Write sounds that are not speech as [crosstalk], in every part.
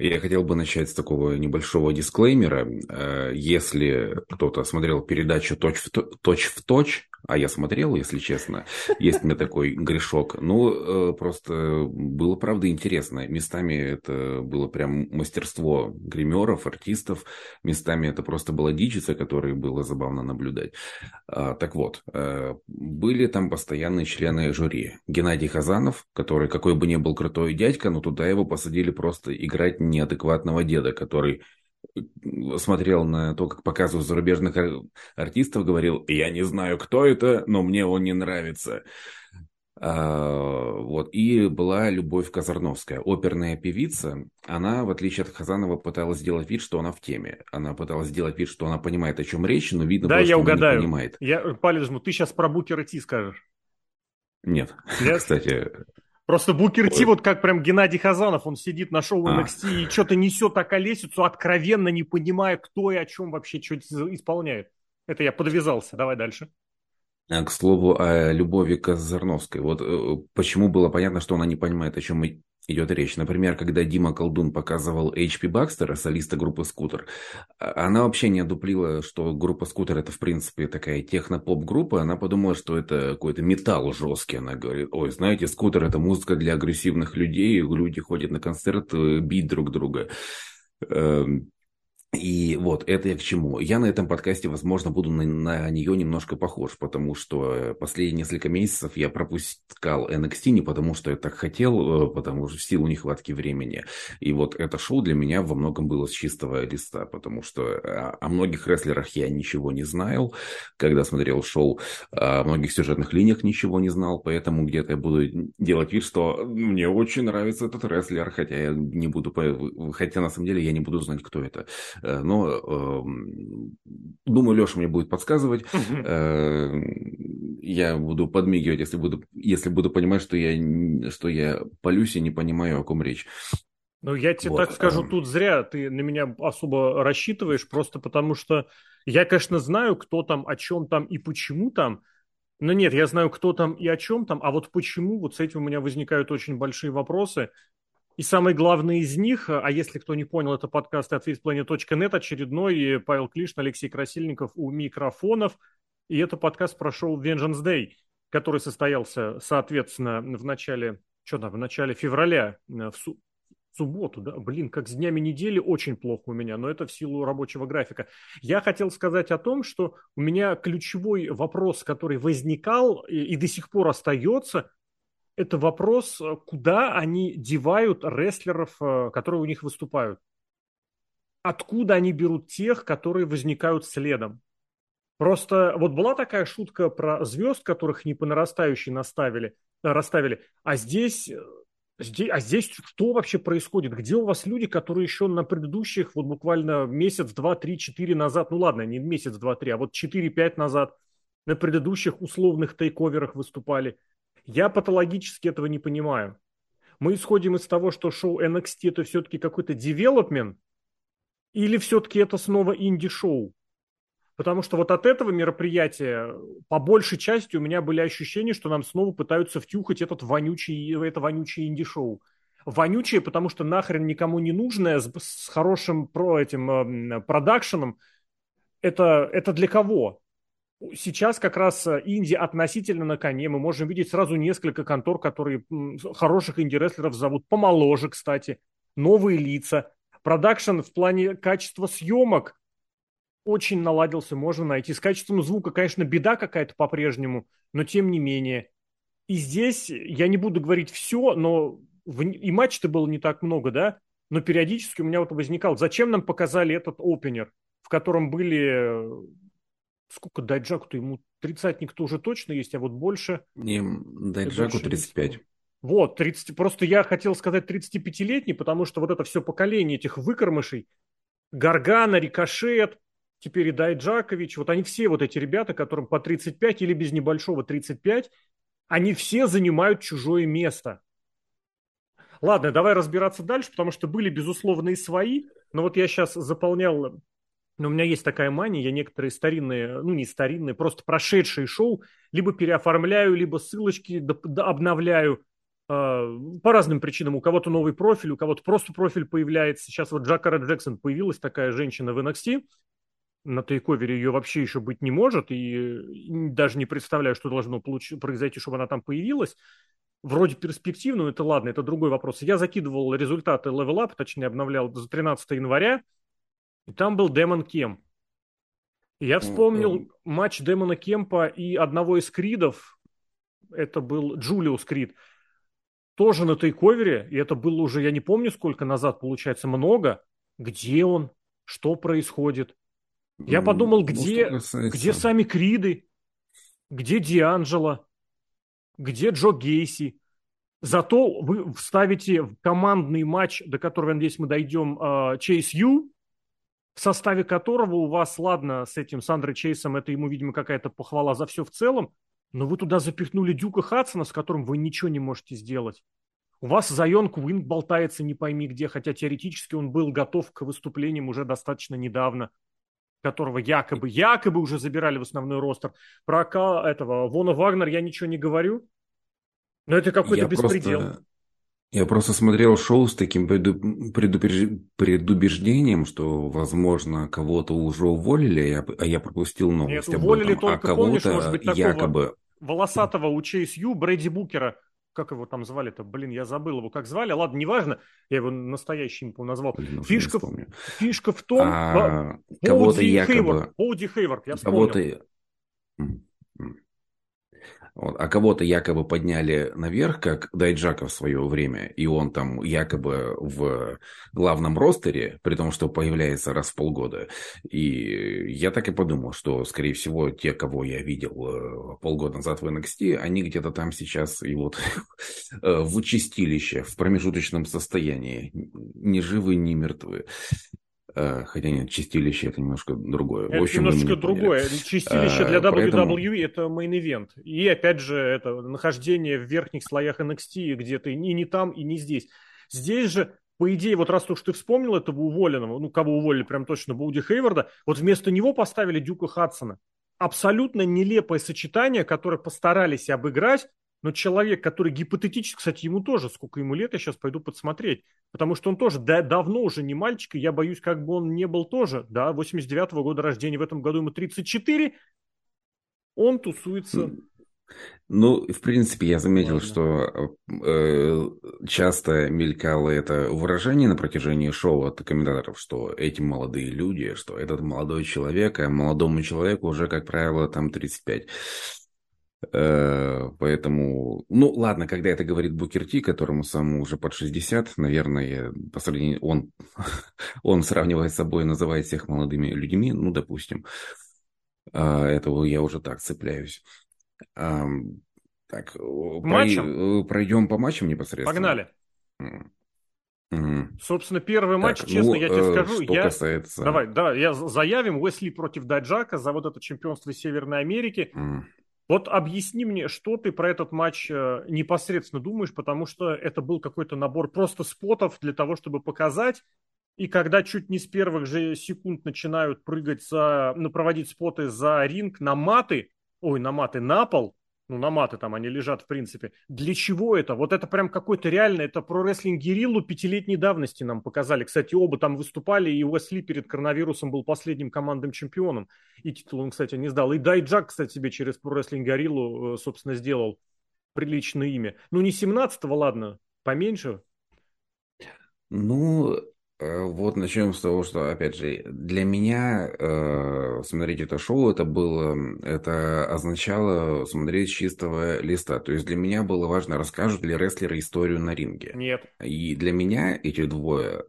Я хотел бы начать с такого небольшого дисклеймера. Э, если кто-то смотрел передачу «Точь в, точь, в точь», а я смотрел, если честно, есть у меня такой грешок. Ну, э, просто было, правда, интересно. Местами это было прям мастерство гримеров, артистов. Местами это просто была дичица, которой было забавно наблюдать. А, так вот, э, были там постоянные члены жюри. Геннадий Хазанов, который какой бы ни был крутой дядька, но туда его посадили просто играть неадекватного деда, который э, смотрел на то, как показывают зарубежных артистов, говорил, я не знаю, кто это, но мне он не нравится. А, вот. И была Любовь Казарновская, оперная певица. Она, в отличие от Хазанова, пыталась сделать вид, что она в теме. Она пыталась сделать вид, что она понимает, о чем речь, но видно, да, было, я что угадаю. она не понимает. Я палец жму. Ты сейчас про Букера Ти скажешь. Нет. Нет? [laughs] Кстати, Просто Букер Ти, вот как прям Геннадий Хазанов, он сидит на шоу NXT а. и что-то несет так околесицу, откровенно не понимая, кто и о чем вообще что исполняет. Это я подвязался. Давай дальше. А, к слову о Любови Казарновской. Вот э, почему было понятно, что она не понимает, о чем идет речь. Например, когда Дима Колдун показывал HP Бакстера, солиста группы Скутер, а, она вообще не одуплила, что группа Скутер это, в принципе, такая техно-поп-группа. Она подумала, что это какой-то металл жесткий. Она говорит, ой, знаете, Скутер это музыка для агрессивных людей, люди ходят на концерт э, бить друг друга. И вот это я к чему. Я на этом подкасте, возможно, буду на, на нее немножко похож, потому что последние несколько месяцев я пропускал NXT не потому, что я так хотел, э, потому что в силу нехватки времени. И вот это шоу для меня во многом было с чистого листа, потому что о, о многих рестлерах я ничего не знал, когда смотрел шоу, о многих сюжетных линиях ничего не знал, поэтому где-то я буду делать вид, что мне очень нравится этот рестлер, хотя я не буду, хотя на самом деле я не буду знать, кто это. Э, но эм, думаю, Леша мне будет подсказывать. Э, я буду подмигивать, если буду, если буду понимать, что я, что я полюсь и не понимаю, о ком речь. Ну, я тебе вот. так скажу, тут зря ты на меня особо рассчитываешь, просто потому что я, конечно, знаю, кто там, о чем там и почему там, но нет, я знаю, кто там и о чем там, а вот почему, вот с этим у меня возникают очень большие вопросы. И самый главный из них, а если кто не понял, это подкаст от faceplanet.net, очередной Павел Клишин, Алексей Красильников у микрофонов. И это подкаст про шоу Vengeance Day, который состоялся, соответственно, в начале, что там, в начале февраля, э, в, су- субботу, да, блин, как с днями недели очень плохо у меня, но это в силу рабочего графика. Я хотел сказать о том, что у меня ключевой вопрос, который возникал и, и до сих пор остается, это вопрос, э, куда они девают рестлеров, э, которые у них выступают. Откуда они берут тех, которые возникают следом. Просто вот была такая шутка про звезд, которых не по нарастающей наставили, э, расставили, а здесь, здесь, а здесь что вообще происходит? Где у вас люди, которые еще на предыдущих, вот буквально месяц, два, три, четыре назад, ну ладно, не месяц, два, три, а вот четыре-пять назад на предыдущих условных тейковерах выступали – я патологически этого не понимаю. Мы исходим из того, что шоу NXT это все-таки какой-то девелопмент, или все-таки это снова инди-шоу? Потому что вот от этого мероприятия по большей части у меня были ощущения, что нам снова пытаются втюхать этот вонючий, это вонючее инди-шоу. Вонючее, потому что нахрен никому не нужное, с, с хорошим про этим э, продакшеном. Это, это для кого? Сейчас как раз э, инди относительно на коне. Мы можем видеть сразу несколько контор, которые хороших инди-рестлеров зовут. Помоложе, кстати. Новые лица. Продакшн в плане качества съемок очень наладился, можно найти. С качеством звука, конечно, беда какая-то по-прежнему, но тем не менее. И здесь, я не буду говорить все, но в, и матч-то было не так много, да? Но периодически у меня вот возникал, зачем нам показали этот опенер, в котором были сколько Дайджаку-то ему тридцатник-то уже точно есть, а вот больше... Не, Дайджаку 35. Вот, 30, просто я хотел сказать 35-летний, потому что вот это все поколение этих выкормышей, Гаргана, Рикошет, теперь и Дайджакович, вот они все вот эти ребята, которым по 35 или без небольшого 35, они все занимают чужое место. Ладно, давай разбираться дальше, потому что были, безусловно, и свои, но вот я сейчас заполнял но у меня есть такая мания, я некоторые старинные, ну не старинные, просто прошедшие шоу либо переоформляю, либо ссылочки обновляю. по разным причинам. У кого-то новый профиль, у кого-то просто профиль появляется. Сейчас вот Джакара Джексон появилась такая женщина в NXT. На тейковере ее вообще еще быть не может. И даже не представляю, что должно получ... произойти, чтобы она там появилась. Вроде перспективно, но это ладно, это другой вопрос. Я закидывал результаты Up, точнее обновлял за 13 января. И там был Демон Кем. Я вспомнил матч Демона Кемпа и одного из Кридов. Это был Джулиус Крид тоже на тейковере, и это было уже, я не помню сколько назад, получается, много. Где он? Что происходит? Я подумал, где, ну, где сами Криды? Где Дианджело? Где Джо Гейси? Зато вы вставите в командный матч, до которого, я надеюсь, мы дойдем, Чейз Ю, в составе которого у вас, ладно, с этим Сандрой Чейсом, это ему, видимо, какая-то похвала за все в целом, но вы туда запихнули Дюка Хадсона, с которым вы ничего не можете сделать. У вас Зайон Куин болтается не пойми где, хотя теоретически он был готов к выступлениям уже достаточно недавно, которого якобы, якобы уже забирали в основной ростер. Про этого Вона Вагнер я ничего не говорю, но это какой-то беспредел. Просто... Я просто смотрел шоу с таким предубеждением, что, возможно, кого-то уже уволили, а я пропустил новость Нет, уволили об этом. А только, а кого-то может быть, якобы... волосатого у Брэди Букера, как его там звали-то? Блин, я забыл его, как звали. Ладно, неважно, я его настоящим назвал. Блин, фишка, фишка в том... А, кого-то якобы... Хейвард, Боуди Хейвард, я вспомнил. Кого-то... Вот. А кого-то якобы подняли наверх, как Дайджака в свое время, и он там якобы в главном ростере, при том, что появляется раз в полгода. И я так и подумал, что, скорее всего, те, кого я видел э, полгода назад в NXT, они где-то там сейчас и вот [laughs] э, в чистилище, в промежуточном состоянии, ни живы, ни мертвы. Э, хотя нет, чистилище это немножко другое. Это в общем, немножко другое. Чистилище для WWE Поэтому... это мейн-ивент. И опять же, это нахождение в верхних слоях NXT, где ты и не там, и не здесь. Здесь же, по идее, вот раз уж ты вспомнил этого уволенного, ну, кого уволили прям точно, Боуди Хейварда, вот вместо него поставили Дюка Хадсона. Абсолютно нелепое сочетание, которое постарались обыграть, но человек, который гипотетически, кстати, ему тоже, сколько ему лет, я сейчас пойду подсмотреть, потому что он тоже да, давно уже не мальчик, и я боюсь, как бы он не был тоже, да, 89-го года рождения, в этом году ему 34, он тусуется ну, в принципе, я заметил, Ладно. что э, часто мелькало это выражение на протяжении шоу от комментаторов, что эти молодые люди, что этот молодой человек, а молодому человеку уже, как правило, там 35. Э, поэтому, ну ладно, когда это говорит Букерти, которому самому уже под 60, наверное, по сравнению, он, [laughs] он сравнивает с собой, называет всех молодыми людьми, ну, допустим. А, этого я уже так цепляюсь. Так, матчам? Э, пройдем по матчам непосредственно. Погнали. Mm. Собственно, первый так, матч, честно, ну, я тебе э, скажу, что я... касается... Давай, давай, я заявим Уэсли против Дайджака за вот это чемпионство Северной Америки. Mm. Вот объясни мне, что ты про этот матч э, непосредственно думаешь, потому что это был какой-то набор просто спотов для того, чтобы показать. И когда чуть не с первых же секунд начинают прыгать за, ну, проводить споты за ринг на маты, ой, на маты на пол, ну, на маты там они лежат, в принципе. Для чего это? Вот это прям какой-то реально, это про рестлинг Гериллу пятилетней давности нам показали. Кстати, оба там выступали, и Уэсли перед коронавирусом был последним командным чемпионом. И титул он, кстати, не сдал. И Дайджак, кстати, себе через про рестлинг Гориллу, э, собственно, сделал приличное имя. Ну, не 17-го, ладно, поменьше. Ну, вот начнем с того, что, опять же, для меня э, смотреть это шоу, это было, это означало смотреть с чистого листа. То есть для меня было важно, расскажут ли рестлеры историю на ринге. Нет. И для меня эти двое,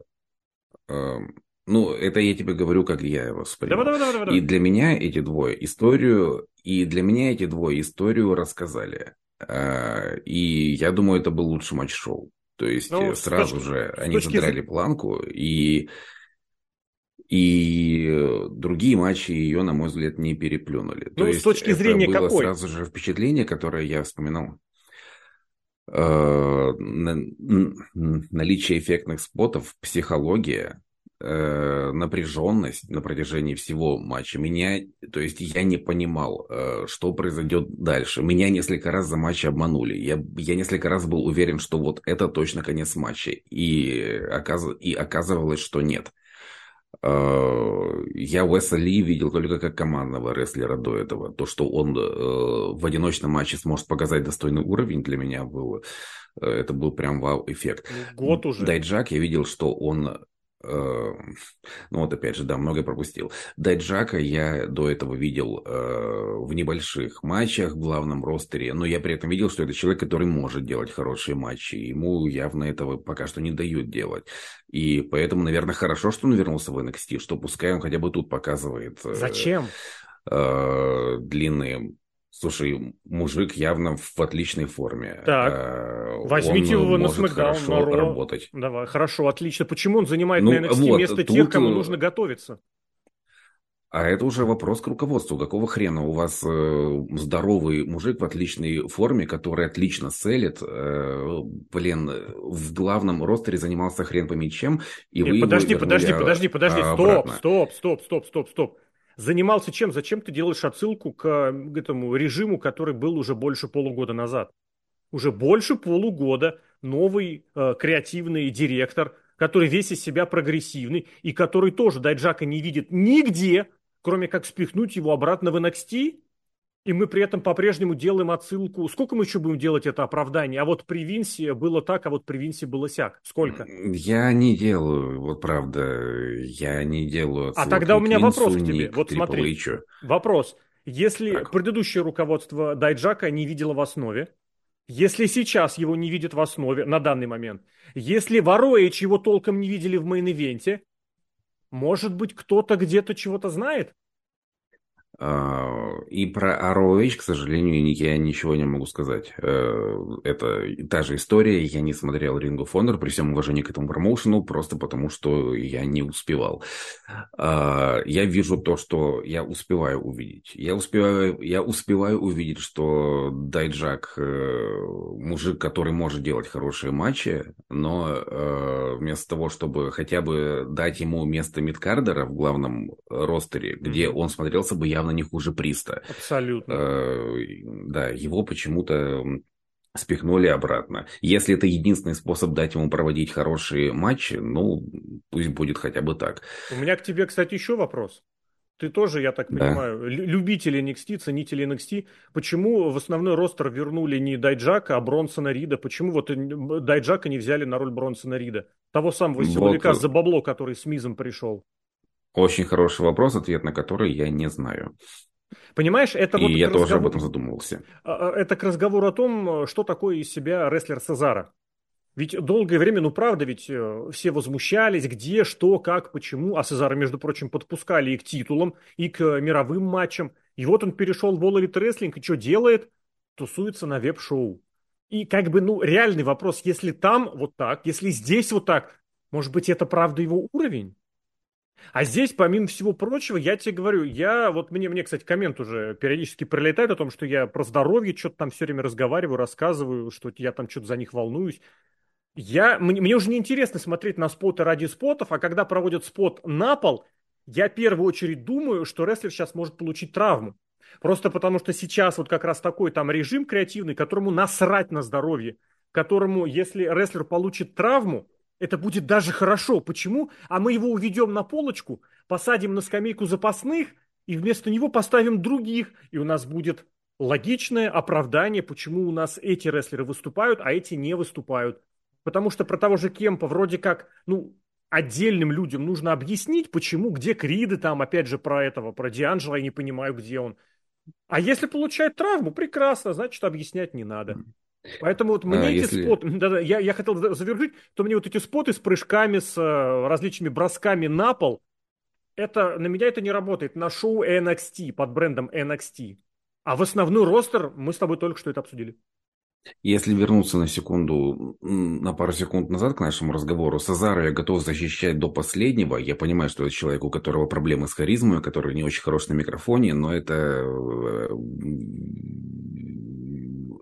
э, ну, это я тебе говорю, как я его воспринимал. Давай, давай, давай, давай. И для меня эти двое историю, и для меня эти двое историю рассказали. Э, и я думаю, это был лучший матч шоу. То есть ну, сразу точки, же они точки... задрали планку, и, и другие матчи ее, на мой взгляд, не переплюнули. Ну, То есть с точки зрения было какой? сразу же впечатление, которое я вспоминал. Э, наличие эффектных спотов, психология, э, напряженность на протяжении всего матча. Меня, то есть я не понимал, э, что произойдет дальше. Меня несколько раз за матч обманули. Я, я несколько раз был уверен, что вот это точно конец матча. И, оказ, и оказывалось, что нет. Э, я Уэса Ли видел только как командного рестлера до этого. То, что он э, в одиночном матче сможет показать достойный уровень, для меня было Э, это был прям вау-эффект. Ну, год уже. Дайджак, я видел, что он ну вот опять же, да, многое пропустил. Дайджака я до этого видел э, в небольших матчах в главном ростере, но я при этом видел, что это человек, который может делать хорошие матчи. Ему явно этого пока что не дают делать. И поэтому, наверное, хорошо, что он вернулся в NXT, что пускай он хотя бы тут показывает... Зачем? длинные Слушай, мужик явно в отличной форме. Так, а, возьмите он его на Смакдаун, на Ро. работать. Давай, хорошо, отлично. Почему он занимает ну, на NXT вот, место тут... тех, кому э, нужно готовиться? А это уже вопрос к руководству. Какого хрена у вас э, здоровый мужик в отличной форме, который отлично селит, э, блин, в главном ростере занимался хрен пойми чем, и Нет, вы подожди, подожди, подожди, подожди, стоп, стоп, стоп, стоп, стоп, стоп. Занимался чем? Зачем ты делаешь отсылку к этому режиму, который был уже больше полугода назад? Уже больше полугода новый э, креативный директор, который весь из себя прогрессивный и который тоже Дайджака не видит нигде, кроме как спихнуть его обратно в NXT и мы при этом по-прежнему делаем отсылку. Сколько мы еще будем делать это оправдание? А вот при Винсе было так, а вот при Винсе было сяк. Сколько? Я не делаю, вот правда, я не делаю А тогда у меня Винсу, вопрос к тебе. Вот смотри, вопрос. Если так. предыдущее руководство Дайджака не видело в основе, если сейчас его не видят в основе, на данный момент, если ROH его толком не видели в мейн-ивенте, может быть, кто-то где-то чего-то знает? А, и про ROH, к сожалению, я ничего не могу сказать. Э, это та же история. Я не смотрел Ring of Honor при всем уважении к этому промоушену, просто потому что я не успевал. А, я вижу то, что я успеваю увидеть. Я успеваю, я успеваю увидеть, что Дайджак э, мужик, который может делать хорошие матчи, но э, вместо того, чтобы хотя бы дать ему место мидкардера в главном ростере, где он смотрелся бы явно не хуже Приста. Абсолютно. Э, да, его почему-то спихнули обратно. Если это единственный способ дать ему проводить хорошие матчи, ну, пусть будет хотя бы так. У меня к тебе, кстати, еще вопрос. Ты тоже, я так понимаю, да. любители NXT, ценители NXT. Почему в основной ростер вернули не Дайджака, а Бронсона Рида? Почему вот Дайджака не взяли на роль Бронсона Рида? Того самого силовика вот. за бабло, который с Мизом пришел. Очень хороший вопрос, ответ на который я не знаю. Понимаешь, это И вот я тоже разговор... об этом задумывался. А, а, это к разговору о том, что такое из себя рестлер Сезара. Ведь долгое время, ну правда, ведь э, все возмущались, где, что, как, почему. А Сезара, между прочим, подпускали и к титулам, и к мировым матчам. И вот он перешел в All Elite Wrestling, и что делает? Тусуется на веб-шоу. И как бы, ну, реальный вопрос, если там вот так, если здесь вот так, может быть, это правда его уровень? А здесь, помимо всего прочего, я тебе говорю, я, вот мне, мне, кстати, коммент уже периодически прилетает о том, что я про здоровье что-то там все время разговариваю, рассказываю, что я там что-то за них волнуюсь. Я, мне, мне уже не интересно смотреть на споты ради спотов, а когда проводят спот на пол, я в первую очередь думаю, что рестлер сейчас может получить травму. Просто потому что сейчас вот как раз такой там режим креативный, которому насрать на здоровье, которому, если рестлер получит травму, это будет даже хорошо. Почему? А мы его уведем на полочку, посадим на скамейку запасных и вместо него поставим других. И у нас будет логичное оправдание, почему у нас эти рестлеры выступают, а эти не выступают. Потому что про того же Кемпа вроде как, ну, отдельным людям нужно объяснить, почему, где Криды там, опять же, про этого, про Дианджела, я не понимаю, где он. А если получает травму, прекрасно, значит, объяснять не надо. Поэтому вот мне а, эти если... споты, [laughs] да, да, я, я хотел завершить, то мне вот эти споты с прыжками, с э, различными бросками на пол, это, на меня это не работает. На шоу NXT под брендом NXT. А в основной ростер мы с тобой только что это обсудили. Если вернуться на секунду, на пару секунд назад к нашему разговору, Сазара я готов защищать до последнего. Я понимаю, что это человек, у которого проблемы с харизмой, который не очень хорош на микрофоне, но это э,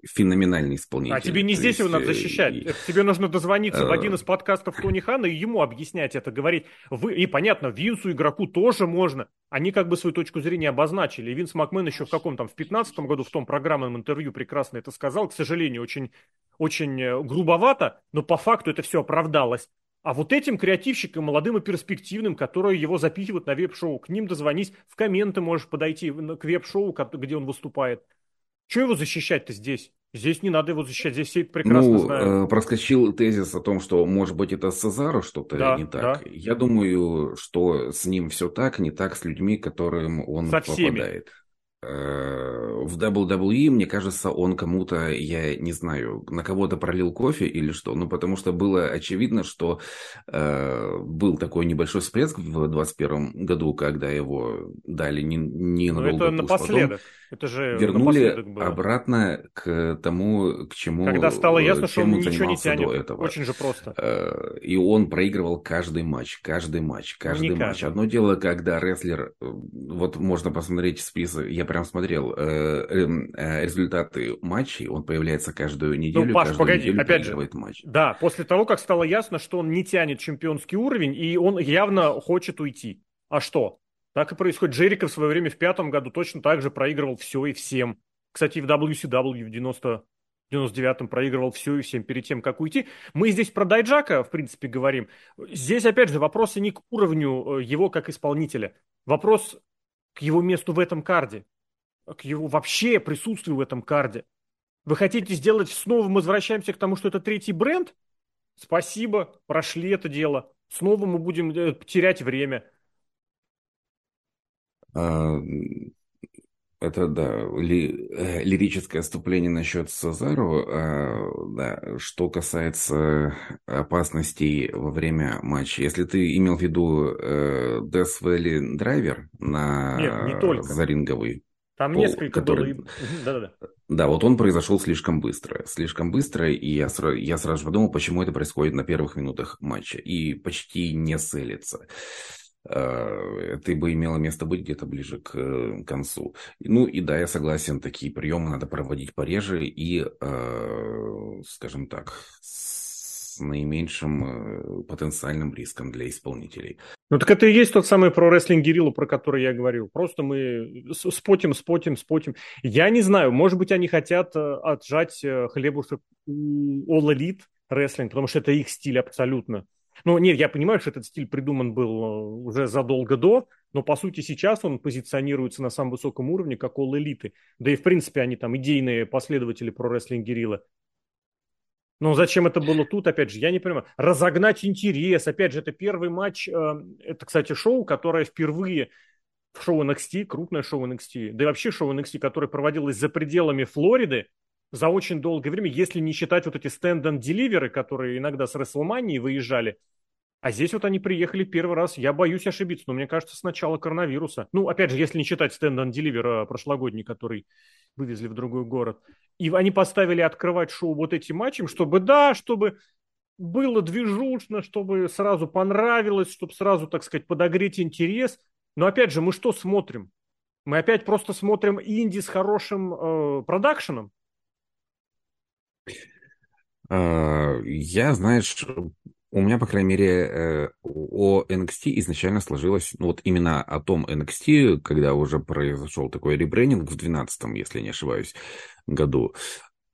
феноменальный исполнитель. А тебе не здесь есть, его надо защищать. И... тебе нужно дозвониться в один из подкастов Тони Хана и ему объяснять это, говорить. Вы... И понятно, Винсу, игроку тоже можно. Они как бы свою точку зрения обозначили. И Винс Макмен еще в каком там, в 15 году в том программном интервью прекрасно это сказал. К сожалению, очень, очень э, грубовато, но по факту это все оправдалось. А вот этим креативщикам, молодым и перспективным, которые его запихивают на веб-шоу, к ним дозвонись, в комменты можешь подойти к веб-шоу, где он выступает. Чего его защищать-то здесь? Здесь не надо его защищать, здесь все это прекрасно ну, знают. Э, проскочил тезис о том, что, может быть, это с Цезару что-то да, не так. Да. Я думаю, что с ним все так, не так с людьми, которым он Со попадает. Всеми. Э, в WWE, мне кажется, он кому-то, я не знаю, на кого-то пролил кофе или что, ну, потому что было очевидно, что э, был такой небольшой всплеск в 2021 году, когда его дали не, не ну, надолго. это напоследок. Потом это же вернули обратно к тому, к чему Когда стало ясно, что он ничего не тянет. До этого. Очень же просто. Э, и он проигрывал каждый матч, каждый матч, каждый Никак. матч. Одно дело, когда рестлер, э, вот можно посмотреть список, я прям смотрел э, эм, результаты матчей, он появляется каждую ну, неделю, ну, Паш, каждую погоди, неделю опять же, матч. Да, после того, как стало ясно, что он не тянет чемпионский уровень, и он явно хочет уйти. А что? Так и происходит. Джерика в свое время в пятом году точно так же проигрывал все и всем. Кстати, в WCW в 90 99-м проигрывал все и всем перед тем, как уйти. Мы здесь про Дайджака, в принципе, говорим. Здесь, опять же, вопросы не к уровню э, его как исполнителя. Вопрос к его месту в этом карде. К его вообще присутствию в этом карде. Вы хотите сделать снова, мы возвращаемся к тому, что это третий бренд? Спасибо, прошли это дело. Снова мы будем э, терять время. А, это, да, ли, э, лирическое отступление насчет Сазару. А, да, что касается опасностей во время матча. Если ты имел в виду э, Death Valley Драйвер на Нет, не только. заринговый там пол, несколько который... было. Да-да-да. Да, вот он произошел слишком быстро. Слишком быстро, и я, сразу, я сразу подумал, почему это происходит на первых минутах матча. И почти не селится. Э, это бы имело место быть где-то ближе к э, концу. Ну и да, я согласен, такие приемы надо проводить пореже и, э, скажем так, с наименьшим потенциальным риском для исполнителей. Ну так это и есть тот самый про рестлинг Гириллу, про который я говорил. Просто мы спотим, спотим, спотим. Я не знаю, может быть, они хотят отжать хлебушек у All Elite рестлинг, потому что это их стиль абсолютно. Ну, нет, я понимаю, что этот стиль придуман был э, уже задолго до, но, по сути, сейчас он позиционируется на самом высоком уровне, как all элиты. Да и, в принципе, они там идейные последователи про рестлинг Герилла. Но зачем это было тут, опять же, я не понимаю. Разогнать интерес, опять же, это первый матч, э, это, кстати, шоу, которое впервые в шоу NXT, крупное шоу NXT, да и вообще шоу NXT, которое проводилось за пределами Флориды, за очень долгое время, если не считать вот эти стенд-н-деливеры, которые иногда с Рестлмании выезжали. А здесь вот они приехали первый раз. Я боюсь ошибиться, но мне кажется, с начала коронавируса. Ну, опять же, если не считать стенд-н-деливер прошлогодний, который вывезли в другой город. И они поставили открывать шоу вот этим матчем, чтобы, да, чтобы было движушно, чтобы сразу понравилось, чтобы сразу, так сказать, подогреть интерес. Но опять же, мы что смотрим? Мы опять просто смотрим инди с хорошим э, продакшеном. А, я, знаешь, у меня, по крайней мере, э, о NXT изначально сложилось, ну вот именно о том NXT, когда уже произошел такой ребрендинг в 2012, если не ошибаюсь, году.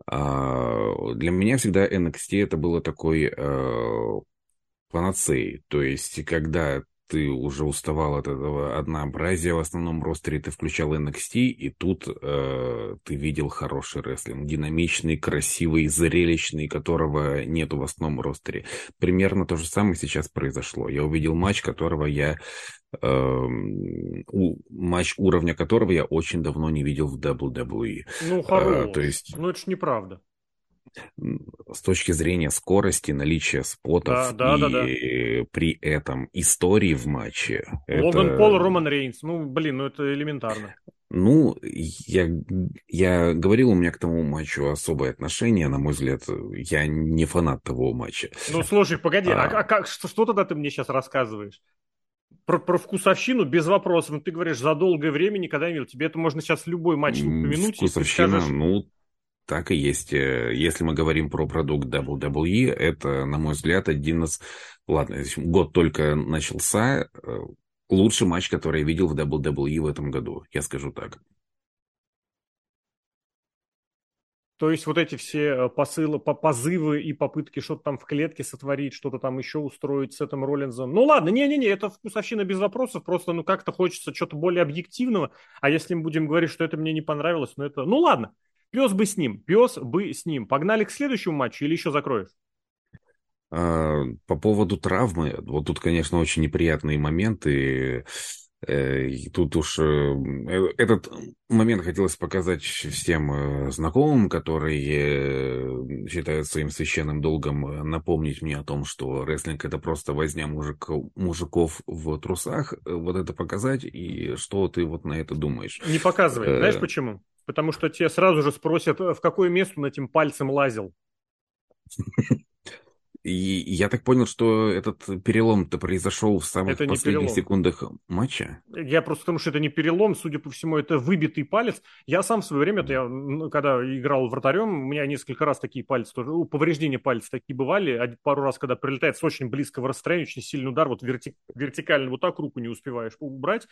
А, для меня всегда NXT это было такой э, панацеей. То есть, когда ты уже уставал от этого однообразия в основном ростере, ты включал NXT, и тут э, ты видел хороший рестлинг, динамичный, красивый, зрелищный, которого нету в основном ростере. Примерно то же самое сейчас произошло. Я увидел матч, которого я э, у, матч уровня которого я очень давно не видел в WWE. Ну, хорош. А, то есть... Ну, это ж неправда с точки зрения скорости, наличия спотов да, да, и да, да. При этом истории в матче. Логан это... Пол, Роман Рейнс. Ну, блин, ну это элементарно. Ну, я, я говорил, у меня к тому матчу особое отношение, на мой взгляд, я не фанат того матча. Ну, слушай, погоди, а, а, а как, что, что тогда ты мне сейчас рассказываешь? Про, про вкусовщину без вопросов. Ну, ты говоришь, за долгое время никогда не видел. Тебе это можно сейчас любой матч упомянуть. Вкусовщина, скажешь... ну, Так и есть. Э, если мы говорим про продукт WWE, это, на мой взгляд, один из... Ладно, год только начался. Э, лучший матч, который я видел в WWE в этом году, я скажу так. То есть вот эти все э, посылы, позывы и попытки что-то там в клетке сотворить, что-то там еще устроить с этим Роллинзом. Ну ладно, не-не-не, это вкусовщина без вопросов, просто ну как-то хочется что-то более объективного. А если мы будем говорить, что это мне не понравилось, ну это... Ну ладно, пес бы с ним, пес бы с ним. Погнали к следующему матчу или еще закроешь? А, по поводу травмы, вот тут, конечно, очень неприятные моменты. Э, и тут уж э, э, этот момент хотелось показать всем знакомым, которые считают своим священным долгом напомнить мне о том, что рестлинг это просто возня мужик, мужиков в трусах. Вот это показать, и что ты вот на это думаешь? Не показывай. Знаешь почему? Потому что тебе сразу же спросят, в какое место он этим пальцем лазил. И я так понял, что этот перелом-то произошел в самых это последних секундах матча. Я просто потому, что это не перелом, судя по всему, это выбитый палец. Я сам в свое время, я, когда играл вратарем, у меня несколько раз такие пальцы тоже, повреждения пальцев такие бывали. Пару раз, когда прилетает с очень близкого расстояния, очень сильный удар, вот верти, вертикально вот так руку не успеваешь убрать.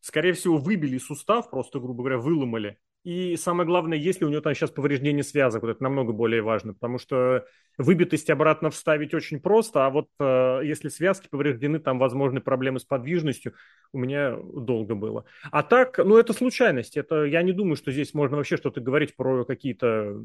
Скорее всего, выбили сустав, просто, грубо говоря, выломали. И самое главное, если у него там сейчас повреждение связок, вот это намного более важно, потому что выбитость обратно вставить очень просто, а вот э, если связки повреждены, там возможны проблемы с подвижностью, у меня долго было. А так, ну это случайность, это я не думаю, что здесь можно вообще что-то говорить про какие-то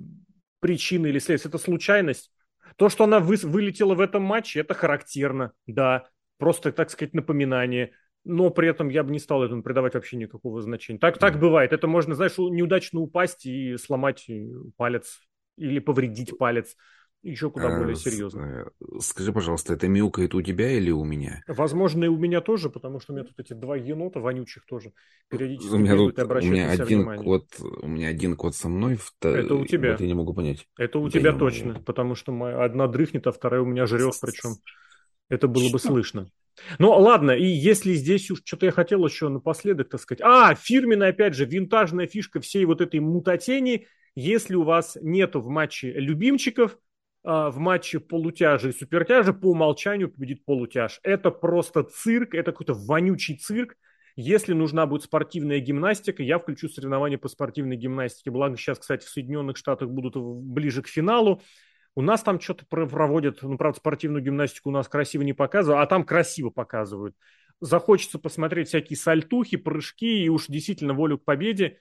причины или следствия, это случайность. То, что она вы, вылетела в этом матче, это характерно, да, просто, так сказать, напоминание но при этом я бы не стал этому придавать вообще никакого значения. Так, так бывает. Это можно, знаешь, неудачно упасть и сломать э, палец или повредить палец. Еще куда а, более серьезно. Э, скажи, пожалуйста, это мяукает у тебя или у меня? Возможно, и у меня тоже, потому что у меня тут эти два енота вонючих тоже периодически у меня тут, у меня один внимание. кот, у меня один кот со мной. Втор... Это у тебя. Вот я не могу понять. Это у да тебя точно, могу. потому что моя одна дрыхнет, а вторая у меня жрет, причем это было бы слышно. Ну, ладно, и если здесь уж что-то я хотел еще напоследок, так сказать. А, фирменная, опять же, винтажная фишка всей вот этой мутатени. Если у вас нету в матче любимчиков, а, в матче полутяжа и супертяжа по умолчанию победит полутяж. Это просто цирк, это какой-то вонючий цирк. Если нужна будет спортивная гимнастика, я включу соревнования по спортивной гимнастике. Благо сейчас, кстати, в Соединенных Штатах будут ближе к финалу. У нас там что-то проводят, ну, правда, спортивную гимнастику у нас красиво не показывают, а там красиво показывают. Захочется посмотреть всякие сальтухи, прыжки и уж действительно волю к победе.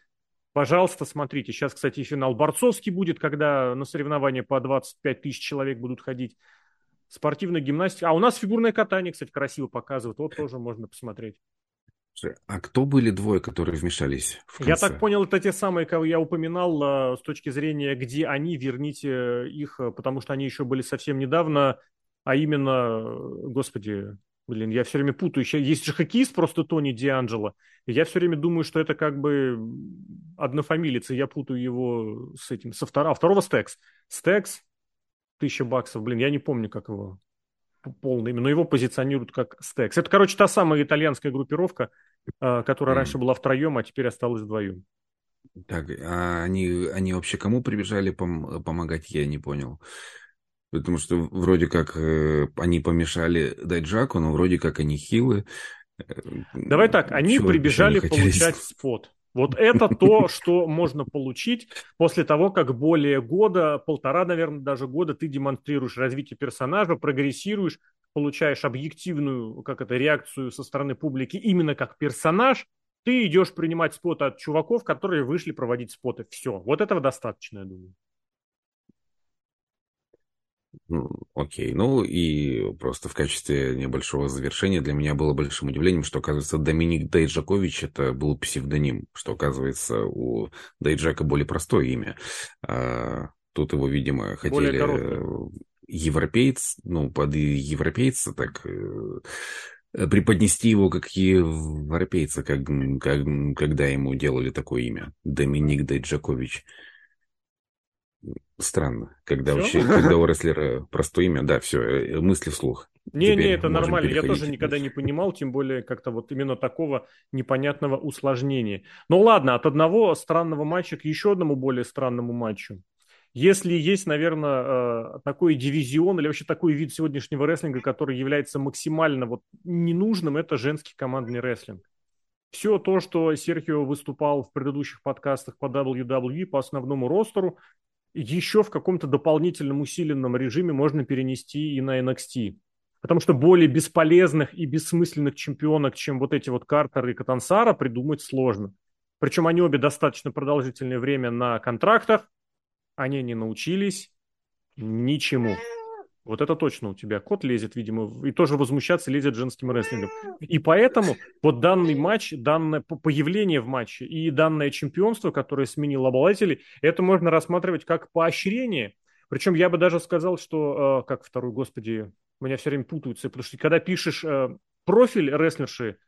Пожалуйста, смотрите. Сейчас, кстати, финал борцовский будет, когда на соревнования по 25 тысяч человек будут ходить. Спортивная гимнастика. А у нас фигурное катание, кстати, красиво показывают. Вот тоже можно посмотреть. А кто были двое, которые вмешались в конце? Я так понял, это те самые, кого я упоминал, э, с точки зрения, где они, верните их, э, потому что они еще были совсем недавно, а именно, э, господи, блин, я все время путаю. Есть же хоккеист просто Тони Дианджело. Я все время думаю, что это как бы однофамилец, и я путаю его с этим, со второго, а второго Стекс. Стекс, тысяча баксов, блин, я не помню, как его полное имя, но его позиционируют как Стекс. Это, короче, та самая итальянская группировка, а, которая mm. раньше была втроем, а теперь осталась вдвоем. Так, а они, они вообще кому прибежали пом- помогать, я не понял. Потому что вроде как э, они помешали дать Джаку, но вроде как они хилы. Э, Давай так, они Чего прибежали получать спот. Вот это то, что можно получить после того, как более года, полтора, наверное, даже года ты демонстрируешь развитие персонажа, прогрессируешь, получаешь объективную, как это, реакцию со стороны публики именно как персонаж, ты идешь принимать споты от чуваков, которые вышли проводить споты. Все. Вот этого достаточно, я думаю. Окей, ну и просто в качестве небольшого завершения для меня было большим удивлением, что, оказывается, Доминик Дейджакович это был псевдоним, что, оказывается, у Дейджака более простое имя. А, тут его, видимо, хотели европеец, ну, под европейца так э, преподнести его как европейца, как, как, когда ему делали такое имя. Доминик Дейджакович. Странно, когда все? вообще, когда у рестлера простое имя, да, все, э, мысли вслух. Не, не, это нормально. Я тоже никогда не понимал, тем более как-то вот именно такого непонятного усложнения. Ну ладно, от одного странного матча к еще одному более странному матчу. если есть, наверное, э, такой дивизион или вообще такой вид сегодняшнего рестлинга, который является максимально вот ненужным, это женский командный рестлинг. Все то, что Серхио выступал в предыдущих подкастах по WWE, по основному ростеру, еще в каком-то дополнительном усиленном режиме можно перенести и на NXT. Потому что более бесполезных и бессмысленных чемпионок, чем вот эти вот Картер и Катансара, придумать сложно. Причем они обе достаточно продолжительное время на контрактах, они не научились ничему. Вот это точно у тебя. Кот лезет, видимо, и тоже возмущаться лезет женским рестлингом. И поэтому вот данный матч, данное появление в матче и данное чемпионство, которое сменило обладателей, это можно рассматривать как поощрение. Причем я бы даже сказал, что, э, как второй, господи, меня все время путаются, потому что когда пишешь э, профиль рестлерши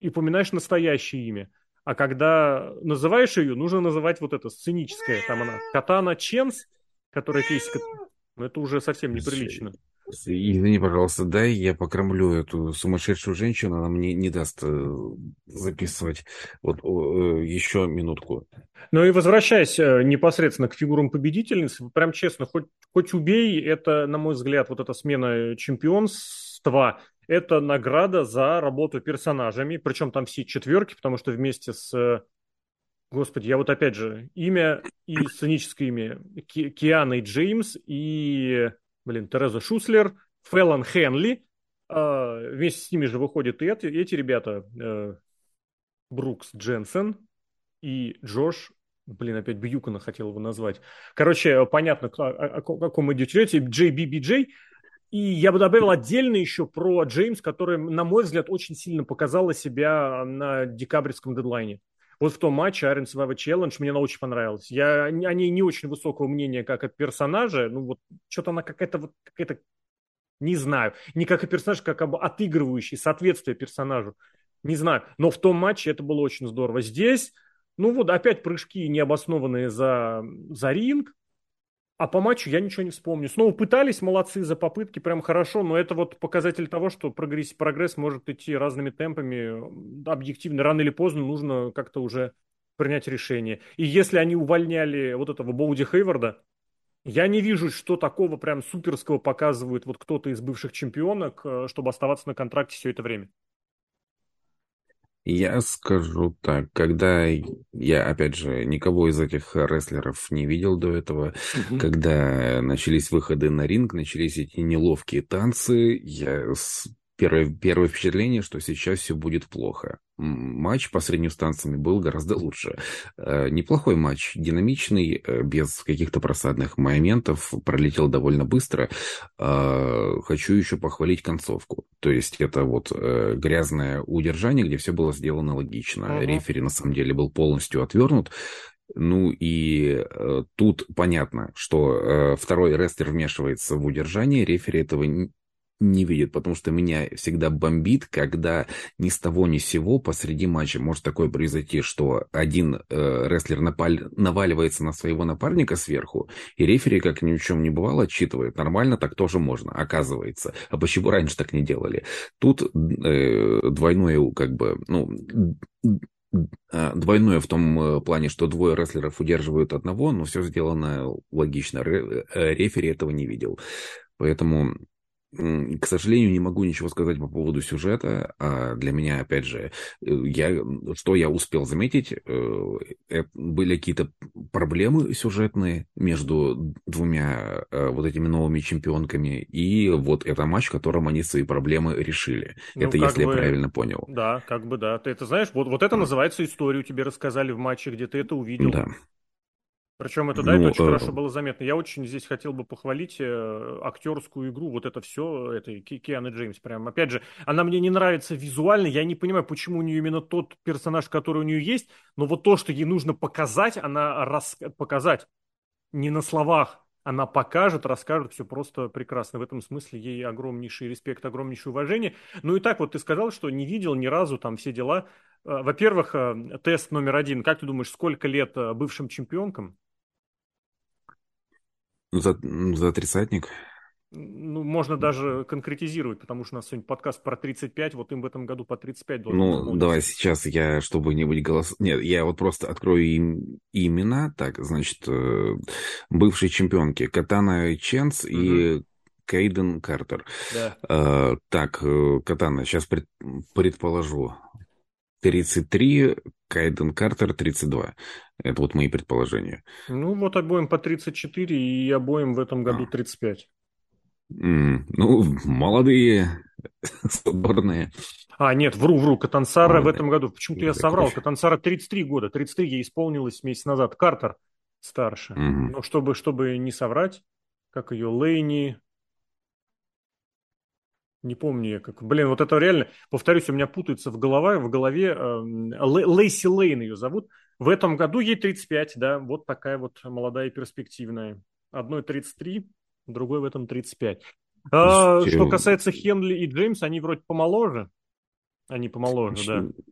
и упоминаешь настоящее имя, а когда называешь ее, нужно называть вот это сценическое, там она, Катана Ченс, которая кейсика, это уже совсем неприлично. Извини, пожалуйста, дай я покормлю эту сумасшедшую женщину, она мне не даст э, записывать. Вот э, еще минутку. Ну и возвращаясь э, непосредственно к фигурам победительниц, прям честно, хоть, хоть убей, это, на мой взгляд, вот эта смена чемпионства, это награда за работу персонажами, причем там все четверки, потому что вместе с... Господи, я вот опять же, имя и сценическое имя Ки Киана и Джеймс и блин, Тереза Шуслер, Феллон Хенли. Э, вместе с ними же выходят и эти, эти ребята, э, Брукс Дженсен и Джош Блин, опять Бьюкона хотел его назвать. Короче, понятно, о, о, о каком идет речь. Джей. И я бы добавил отдельно еще про Джеймс, который, на мой взгляд, очень сильно показала себя на декабрьском дедлайне. Вот в том матче Iron Survivor Challenge мне она очень понравилась. Я о ней не очень высокого мнения, как о персонаже. Ну вот что-то она какая-то вот какая-то не знаю. Не как о персонаже, как об отыгрывающий соответствие персонажу. Не знаю. Но в том матче это было очень здорово. Здесь, ну вот опять прыжки необоснованные за, за ринг. А по матчу я ничего не вспомню. Снова пытались, молодцы за попытки, прям хорошо, но это вот показатель того, что прогресс, прогресс может идти разными темпами. Объективно, рано или поздно нужно как-то уже принять решение. И если они увольняли вот этого Боуди Хейварда, я не вижу, что такого прям суперского показывает вот кто-то из бывших чемпионок, э, чтобы оставаться на контракте все это время. Я скажу так, когда я, опять же, никого из этих рестлеров не видел до этого, угу. когда начались выходы на ринг, начались эти неловкие танцы, я первое, первое впечатление, что сейчас все будет плохо. Матч по средним станциям был гораздо лучше. Э, неплохой матч, динамичный, э, без каких-то просадных моментов, пролетел довольно быстро. Э, хочу еще похвалить концовку. То есть это вот грязное удержание, где все было сделано логично. Uh-huh. Рефери на самом деле был полностью отвернут. Ну и э, тут понятно, что э, второй рестлер вмешивается в удержание, рефери этого не видит, потому что меня всегда бомбит, когда ни с того ни с сего посреди матча может такое произойти, что один э, рестлер напаль... наваливается на своего напарника сверху, и рефери, как ни в чем не бывало, отчитывает. Нормально так тоже можно, оказывается. А почему раньше так не делали? Тут э, двойное, как бы, ну, э, двойное в том э, плане, что двое рестлеров удерживают одного, но все сделано логично. Э, рефери этого не видел. Поэтому к сожалению, не могу ничего сказать по поводу сюжета. А для меня, опять же, э, я, что я успел заметить, э, были какие-то проблемы сюжетные между двумя э, вот этими новыми чемпионками. И вот это матч, в котором они свои проблемы решили. Ну, это если бы, я правильно понял. Да, как бы да. Ты это знаешь, вот, вот это называется историю тебе рассказали в матче, где ты это увидел. Да. Причем это, да, ну, это очень э... хорошо было заметно. Я очень здесь хотел бы похвалить э, актерскую игру, вот это все, это Киана Джеймс. Прям, опять же, она мне не нравится визуально, я не понимаю, почему у нее именно тот персонаж, который у нее есть, но вот то, что ей нужно показать, она рас... показать не на словах, она покажет, расскажет, все просто прекрасно. В этом смысле ей огромнейший респект, огромнейшее уважение. Ну и так вот ты сказал, что не видел ни разу там все дела. Э, во-первых, э, тест номер один. Как ты думаешь, сколько лет бывшим чемпионкам? За, за тридцатник? Ну, можно даже конкретизировать, потому что у нас сегодня подкаст про 35, вот им в этом году по 35 должен Ну, исполниться. давай сейчас я, чтобы не быть голос... Нет, я вот просто открою им имена. Так, значит, э, бывшие чемпионки Катана Ченс угу. и Кейден Картер. Да. А, так, э, Катана, сейчас пред... предположу. 33, Кайден Картер 32. Это вот мои предположения. Ну, вот обоим по 34 и обоим в этом году 35. Mm, ну, молодые, [laughs] сборные. А, нет, вру, вру. Катансара в этом году. Почему-то я соврал. Катансара 33 года. 33 ей исполнилось месяц назад. Картер старше. Mm-hmm. Но чтобы, чтобы не соврать, как ее Лейни, не помню я как. Блин, вот это реально, повторюсь, у меня путается в, голова, в голове. Э, Лейси Лейн ее зовут. В этом году ей 35, да. Вот такая вот молодая и перспективная. Одной 33, другой в этом 35. А, что касается Хенли и Джеймс, они вроде помоложе. Они помоложе, да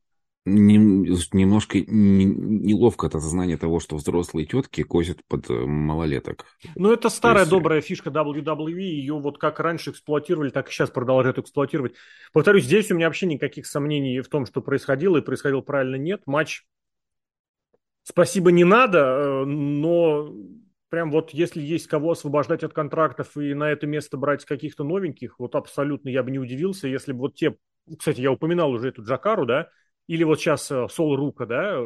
немножко неловко от осознания того, что взрослые тетки косят под э, малолеток. Ну, это старая есть... добрая фишка WWE, ее вот как раньше эксплуатировали, так и сейчас продолжают эксплуатировать. Повторюсь, здесь у меня вообще никаких сомнений в том, что происходило, и происходило правильно нет. Матч, спасибо, не надо, э, но прям вот если есть кого освобождать от контрактов и на это место брать каких-то новеньких, вот абсолютно я бы не удивился, если бы вот те, кстати, я упоминал уже эту Джакару, да, или вот сейчас э, Сол Рука, да,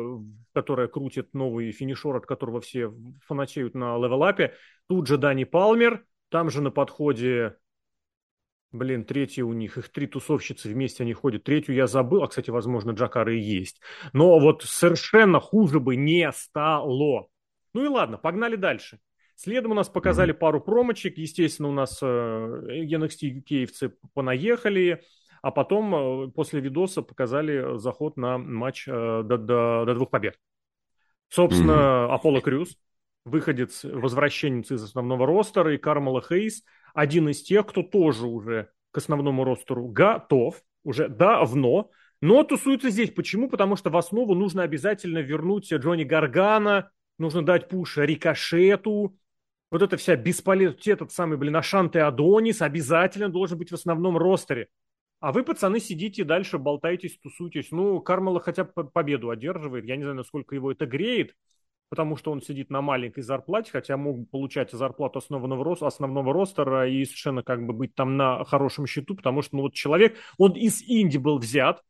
которая крутит новый финишер, от которого все фанатеют на левелапе. Тут же Дани Палмер, там же на подходе, блин, третья у них, их три тусовщицы вместе они ходят. Третью я забыл, а, кстати, возможно, Джакары и есть. Но вот совершенно хуже бы не стало. Ну и ладно, погнали дальше. Следом у нас показали пару промочек. Естественно, у нас э, NXT UK понаехали. А потом э, после видоса показали заход на матч э, до, до, до двух побед. Собственно, Аполло Крюс, выходец, возвращенец из основного ростера, и Кармала Хейс, один из тех, кто тоже уже к основному ростеру готов, уже давно, но тусуется здесь. Почему? Потому что в основу нужно обязательно вернуть Джонни Гаргана, нужно дать пуш Рикошету, вот эта вся бесполезная, этот самый, блин, Ашанте Адонис обязательно должен быть в основном ростере. А вы, пацаны, сидите дальше, болтаетесь, тусуетесь. Ну, Кармела хотя бы победу одерживает. Я не знаю, насколько его это греет, потому что он сидит на маленькой зарплате, хотя мог получать зарплату основного, роста, основного ростера и совершенно как бы быть там на хорошем счету, потому что, ну, вот человек, он из Инди был взят,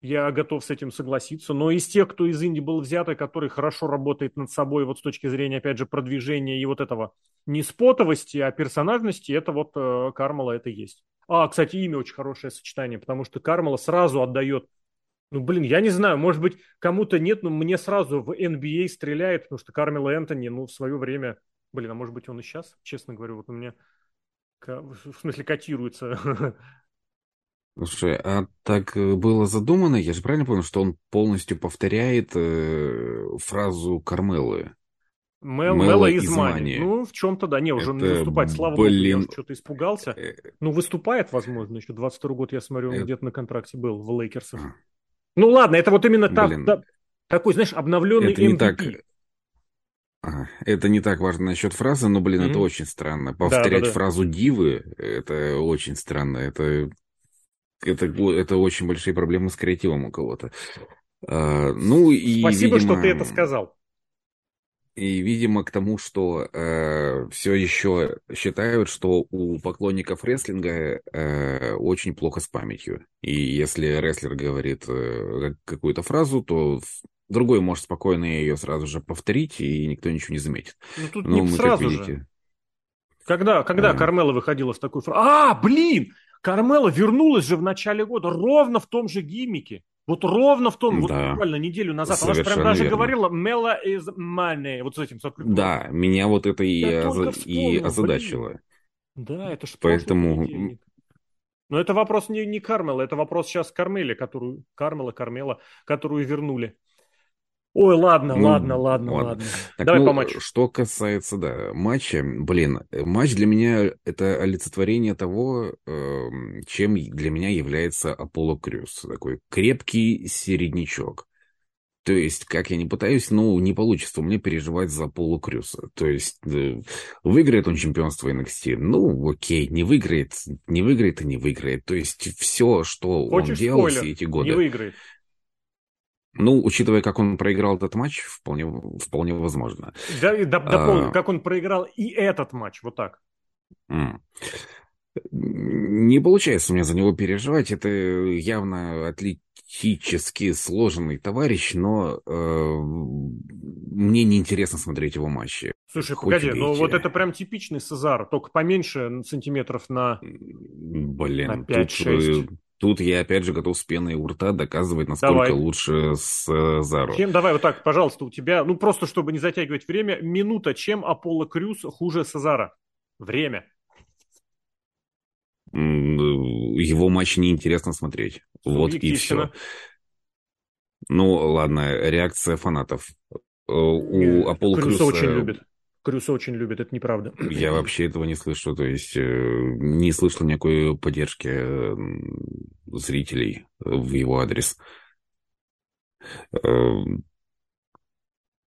я готов с этим согласиться, но из тех, кто из Инди был взят, и который хорошо работает над собой вот с точки зрения, опять же, продвижения и вот этого не спотовости, а персонажности, это вот э, Кармала это есть. А, кстати, имя очень хорошее сочетание, потому что Кармела сразу отдает ну, блин, я не знаю, может быть, кому-то нет, но мне сразу в NBA а стреляет, потому что Кармела Энтони, ну, в свое время, блин, а может быть, он и сейчас, честно говорю, вот у меня, в смысле, котируется. Слушай, а так э, было задумано, я же правильно понял, что он полностью повторяет э, фразу Кармелы? Мел, Мела из Мани. Ну, в чем-то, да. Не, уже это, не выступает. Слава блин... богу, я что-то испугался. Э, ну, выступает, возможно, еще 22 год, я смотрю, он это... где-то на контракте был в Лейкерсах. А. Ну, ладно, это вот именно так, да, такой, знаешь, обновленный это MVP. Не так... Это не так важно насчет фразы, но, блин, mm-hmm. это очень странно. Повторять да, да, да. фразу дивы, это очень странно. Это, это, это очень большие проблемы с креативом у кого-то. А, ну и, Спасибо, видимо... что ты это сказал. И, видимо, к тому, что э, все еще считают, что у поклонников рестлинга э, очень плохо с памятью. И если рестлер говорит э, какую-то фразу, то другой может спокойно ее сразу же повторить, и никто ничего не заметит. Ну тут ну, не сразу видите... же. Когда, когда а... Кармела выходила с такой фразой? А, блин! Кармела вернулась же в начале года ровно в том же гиммике. Вот ровно в том, да. вот буквально неделю назад, Совершенно она же прям даже верно. говорила «Mela is money», вот с этим. Да, меня вот это и, оз... и озадачило. Блин. Да, это же Поэтому... Но это вопрос не, не Кармела, это вопрос сейчас Кармели, которую... Кармела, Кармела, которую вернули. Ой, ладно, ну, ладно, ладно, ладно. ладно. Так, Давай ну, по матчу. Что касается, да, матча, блин, матч для меня это олицетворение того, э, чем для меня является Аполло Крюс. Такой крепкий середнячок. То есть, как я не пытаюсь, ну, не получится меня переживать за Полу Крюса. То есть, э, выиграет он чемпионство NXT, ну, окей, не выиграет, не выиграет и не выиграет. То есть, все, что Хочешь он делал спойлер? все эти годы... Не выиграет. Ну, учитывая, как он проиграл этот матч, вполне, вполне возможно. Да, да, дополню, а... как он проиграл и этот матч, вот так. Не получается у меня за него переживать. Это явно атлетически сложенный товарищ, но э, мне неинтересно смотреть его матчи. Слушай, Хоть погоди, ну вот это прям типичный Сезар, только поменьше сантиметров на, Блин, на 5-6. Тут я опять же готов с пеной у рта доказывать, насколько давай. лучше с э, Зару. Чем, давай вот так, пожалуйста, у тебя, ну просто чтобы не затягивать время, минута, чем Аполло Крюс хуже Сезара? Время. Его матч неинтересно смотреть. Вот и все. Ну, ладно, реакция фанатов. Э, у Аполло Крюса... очень любит. Крюса очень любит, это неправда. Я вообще этого не слышу, то есть э, не слышал никакой поддержки зрителей в его адрес. Эм,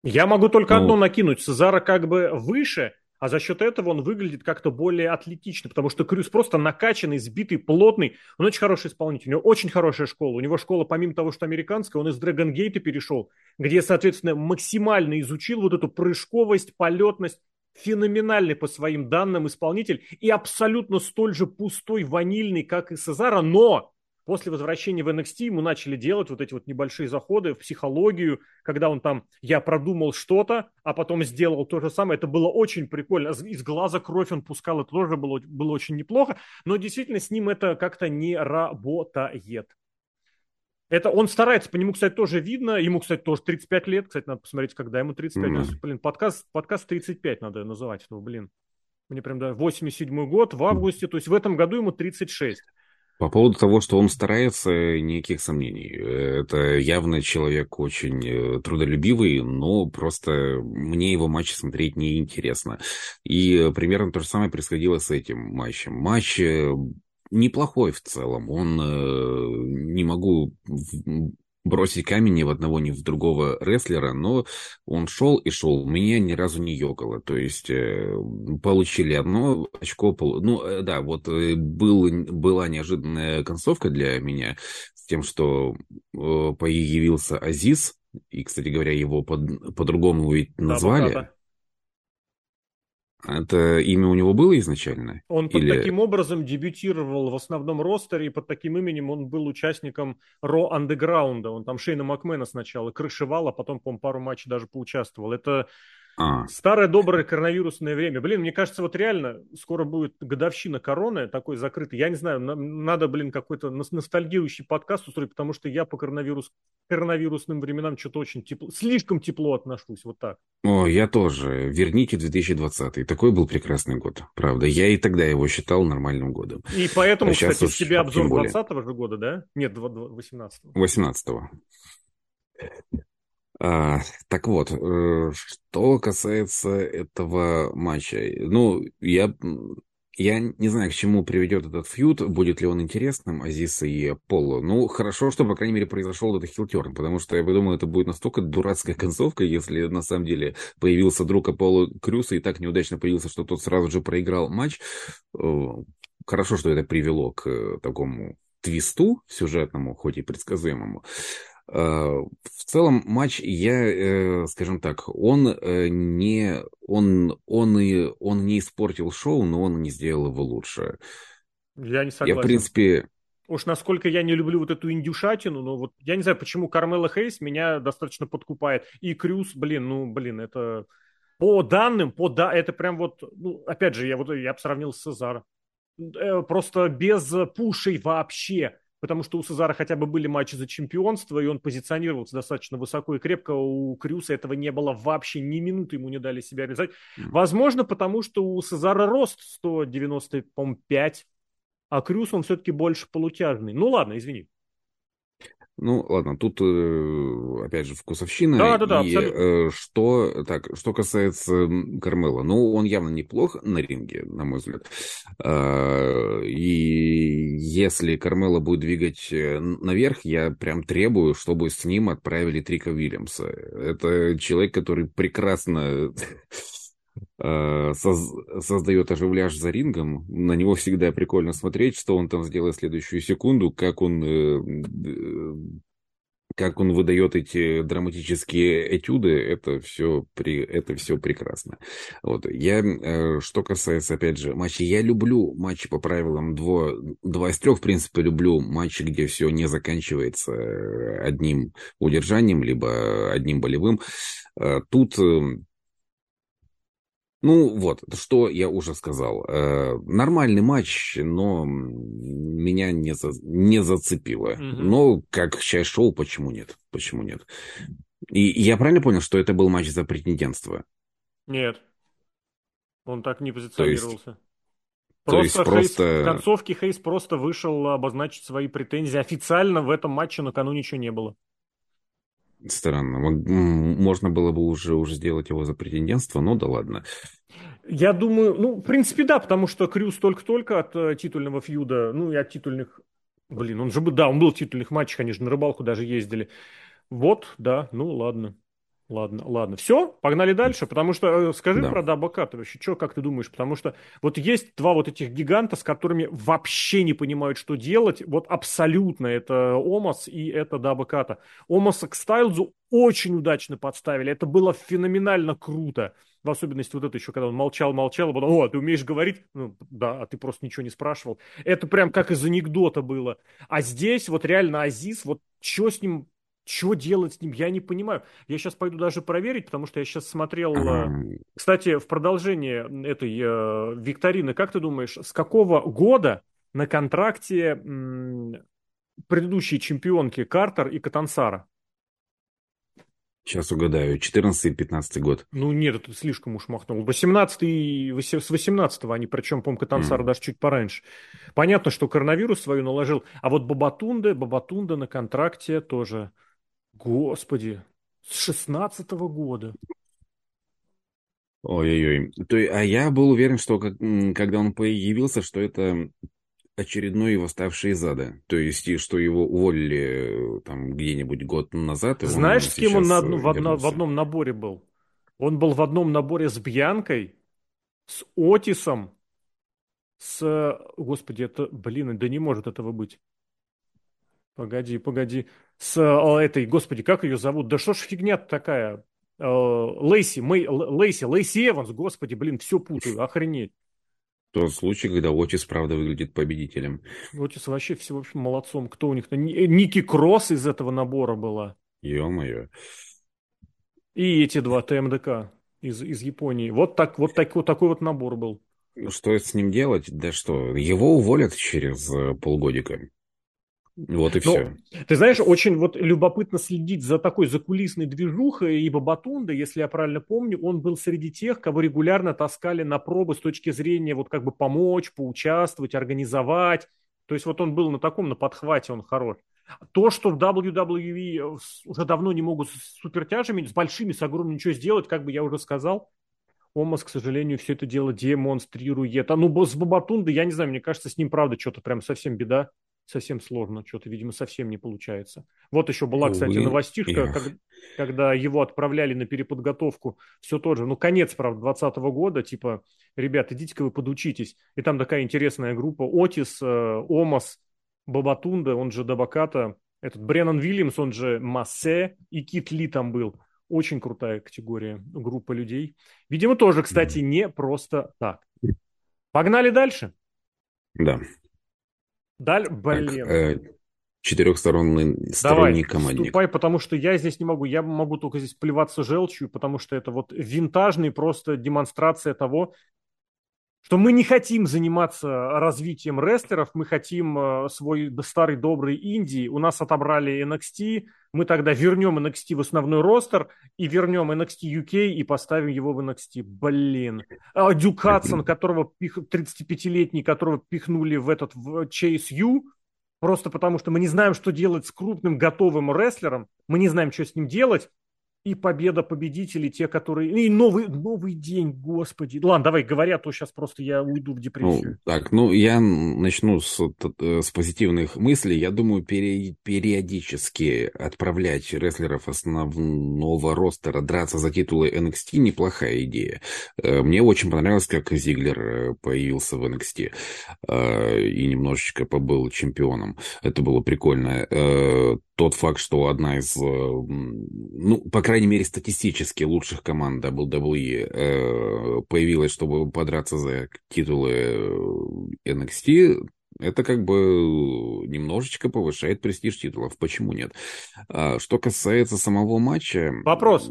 Я могу только ну, одно накинуть. Сезара как бы выше, а за счет этого он выглядит как-то более атлетично, потому что Крюс просто накачанный, сбитый, плотный. Он очень хороший исполнитель, у него очень хорошая школа. У него школа, помимо того, что американская, он из Dragon Gate перешел, где, соответственно, максимально изучил вот эту прыжковость, полетность, феноменальный по своим данным исполнитель и абсолютно столь же пустой, ванильный, как и Сезара, но После возвращения в NXT ему начали делать вот эти вот небольшие заходы в психологию, когда он там, я продумал что-то, а потом сделал то же самое. Это было очень прикольно. Из глаза кровь он пускал, это тоже было, было очень неплохо. Но действительно с ним это как-то не работает. Это он старается, по нему, кстати, тоже видно. Ему, кстати, тоже 35 лет. Кстати, надо посмотреть, когда ему 35. Mm-hmm. Блин, подкаст, подкаст 35 надо называть. Ну, блин. Мне прям, да, 87 год в августе. То есть в этом году ему 36. По поводу того, что он старается, никаких сомнений. Это явно человек очень э, трудолюбивый, но просто мне его матчи смотреть неинтересно. И примерно то же самое происходило с этим матчем. Матч э, неплохой в целом. Он э, не могу бросить камень ни в одного, ни в другого рестлера, но он шел и шел, меня ни разу не ёкало, то есть э, получили одно очко, ну э, да, вот э, был, была неожиданная концовка для меня с тем, что появился Азиз, и, кстати говоря, его под, по-другому ведь назвали. Да, это имя у него было изначально? Он под таким образом дебютировал в основном ростере, и под таким именем он был участником Ро Андеграунда. Он там Шейна Макмена сначала крышевал, а потом, по пару матчей даже поучаствовал. Это а. Старое доброе коронавирусное время. Блин, мне кажется, вот реально скоро будет годовщина короны такой закрытый. Я не знаю, надо, блин, какой-то ностальгирующий подкаст устроить, потому что я по коронавирус, коронавирусным временам что-то очень тепло, слишком тепло отношусь, вот так. О, я тоже. Верните 2020. Такой был прекрасный год, правда. Я и тогда его считал нормальным годом. И поэтому, а кстати, уж тебе обзор 20 -го же года, да? Нет, 18-го. 18-го. А, так вот, э, что касается этого матча, ну, я, я не знаю, к чему приведет этот фьюд, будет ли он интересным, Азиса и Поло. Ну, хорошо, что, по крайней мере, произошел этот хилтерн, потому что я думаю, это будет настолько дурацкая [laughs] концовка, если на самом деле появился друг Аполло Крюса и так неудачно появился, что тот сразу же проиграл матч. Э, хорошо, что это привело к такому твисту сюжетному, хоть и предсказуемому. Э, в целом матч, я, э, скажем так, он э, не, он, он, и, он не испортил шоу, но он не сделал его лучше. Я не согласен. Я, в принципе... Уж насколько я не люблю вот эту индюшатину, но вот я не знаю, почему Кармела Хейс меня достаточно подкупает. И Крюс, блин, ну, блин, это... По данным, по да, это прям вот, ну, опять же, я вот я бы сравнил с Сезаром. Просто без пушей вообще потому что у Сезара хотя бы были матчи за чемпионство, и он позиционировался достаточно высоко и крепко. У Крюса этого не было вообще, ни минуты ему не дали себя резать. Возможно, потому что у Сезара рост 195, а Крюс он все-таки больше полутяжный. Ну ладно, извини. Ну, ладно, тут, э, опять же, вкусовщина. Да, да, да, и, абсолютно. Э, что, так, что касается Кармела, ну, он явно неплох на ринге, на мой взгляд. А, и если Кармела будет двигать э, наверх, я прям требую, чтобы с ним отправили Трика Уильямса. Это человек, который прекрасно [laughs] Э, соз, создает оживляж за рингом. На него всегда прикольно смотреть, что он там сделает в следующую секунду, как он, э, как он выдает эти драматические этюды. Это все, при, это все прекрасно. Вот. Я, э, что касается, опять же, матчей, я люблю матчи по правилам 2, 2 из 3, в принципе, люблю матчи, где все не заканчивается одним удержанием, либо одним болевым. Тут ну вот, что я уже сказал. Э, нормальный матч, но меня не, за, не зацепило. Угу. Но как часть шоу, почему нет? Почему нет? И я правильно понял, что это был матч за претендентство? Нет. Он так не позиционировался. То есть, просто, то есть просто... Хейс, в концовке Хейс просто вышел обозначить свои претензии. Официально в этом матче накануне ничего не было. Странно. Можно было бы уже, уже сделать его за претендентство, но да ладно. Я думаю, ну, в принципе, да, потому что Крюс только-только от э, титульного фьюда, ну, и от титульных... Блин, он же да, он был в титульных матчах, они же на рыбалку даже ездили. Вот, да, ну, ладно. Ладно, ладно. Все, погнали дальше, потому что э, скажи да. про Дабаката вообще, что, как ты думаешь? Потому что вот есть два вот этих гиганта, с которыми вообще не понимают, что делать. Вот абсолютно это Омас и это Дабаката. Омаса к Стайлзу очень удачно подставили. Это было феноменально круто. В особенности вот это еще, когда он молчал-молчал, а потом, о, ты умеешь говорить? Ну, да, а ты просто ничего не спрашивал. Это прям как из анекдота было. А здесь вот реально Азиз, вот что с ним что делать с ним, я не понимаю. Я сейчас пойду даже проверить, потому что я сейчас смотрел... Uh-huh. Кстати, в продолжение этой э, викторины, как ты думаешь, с какого года на контракте м, предыдущие чемпионки Картер и Катансара? Сейчас угадаю, 14-15 год. Ну нет, это слишком уж махнул. 18 с 18 они, причем, по-моему, Катансар mm. даже чуть пораньше. Понятно, что коронавирус свою наложил, а вот Бабатунда, Бабатунда на контракте тоже Господи, с шестнадцатого года. Ой-ой-ой. То, а я был уверен, что как, когда он появился, что это очередной восставший из ада. То есть, и что его уволили э, там где-нибудь год назад. Знаешь, с кем он на одну, в, одно, в одном наборе был? Он был в одном наборе с Бьянкой, с Отисом, с... Господи, это... Блин, да не может этого быть. Погоди, погоди. С э, этой, господи, как ее зовут? Да что ж фигня такая? Э, Лейси, Мэй, Лейси, Лейси Эванс, господи, блин, все путаю, охренеть. Тот случай, когда Отис, правда, выглядит победителем. Отис вообще все, в общем, молодцом. Кто у них? Ники Кросс из этого набора была. Ё-моё. И эти два ТМДК из, из Японии. Вот, так, вот, так, вот такой вот набор был. Ну, что с ним делать? Да что, его уволят через э, полгодика. Вот и все. Но, ты знаешь, очень вот любопытно следить за такой закулисной движухой, ибо Батунда, если я правильно помню, он был среди тех, кого регулярно таскали на пробы с точки зрения вот как бы помочь, поучаствовать, организовать. То есть вот он был на таком, на подхвате он хорош. То, что в WWE уже давно не могут с супертяжами, с большими, с огромными ничего сделать, как бы я уже сказал, Омас, к сожалению, все это дело демонстрирует. А ну, с Бабатундой, я не знаю, мне кажется, с ним, правда, что-то прям совсем беда совсем сложно, что-то, видимо, совсем не получается. Вот еще была, кстати, новостишка, как, когда его отправляли на переподготовку, все тот же, ну, конец, правда, 2020 года, типа, ребят, идите-ка вы подучитесь. И там такая интересная группа, Отис, э, Омас, Бабатунда, он же Дабаката, этот Бреннан Вильямс, он же Массе, и Кит Ли там был. Очень крутая категория, группа людей. Видимо, тоже, кстати, не просто так. Погнали дальше. Да. Даль, блин. Так, э, четырехсторонний сторонний командник. Вступай, потому что я здесь не могу. Я могу только здесь плеваться желчью, потому что это вот винтажный просто демонстрация того, что мы не хотим заниматься развитием рестлеров, мы хотим э, свой старый добрый Индии. У нас отобрали NXT, мы тогда вернем NXT в основной ростер и вернем NXT UK и поставим его в NXT. Блин. А Дюк Хадсон, которого 35-летний, которого пихнули в этот в Chase U, Просто потому, что мы не знаем, что делать с крупным готовым рестлером, мы не знаем, что с ним делать, и победа победителей, те, которые... И новый, новый день, господи. Ладно, давай, говоря, а то сейчас просто я уйду в депрессию. Ну, так, ну, я начну с, э, с позитивных мыслей. Я думаю, пере, периодически отправлять рестлеров основного ростера драться за титулы NXT неплохая идея. Э, мне очень понравилось, как Зиглер э, появился в NXT и немножечко побыл чемпионом. Это было прикольно тот факт, что одна из, ну, по крайней мере, статистически лучших команд WWE э, появилась, чтобы подраться за титулы NXT, это как бы немножечко повышает престиж титулов. Почему нет? А, что касается самого матча... Вопрос.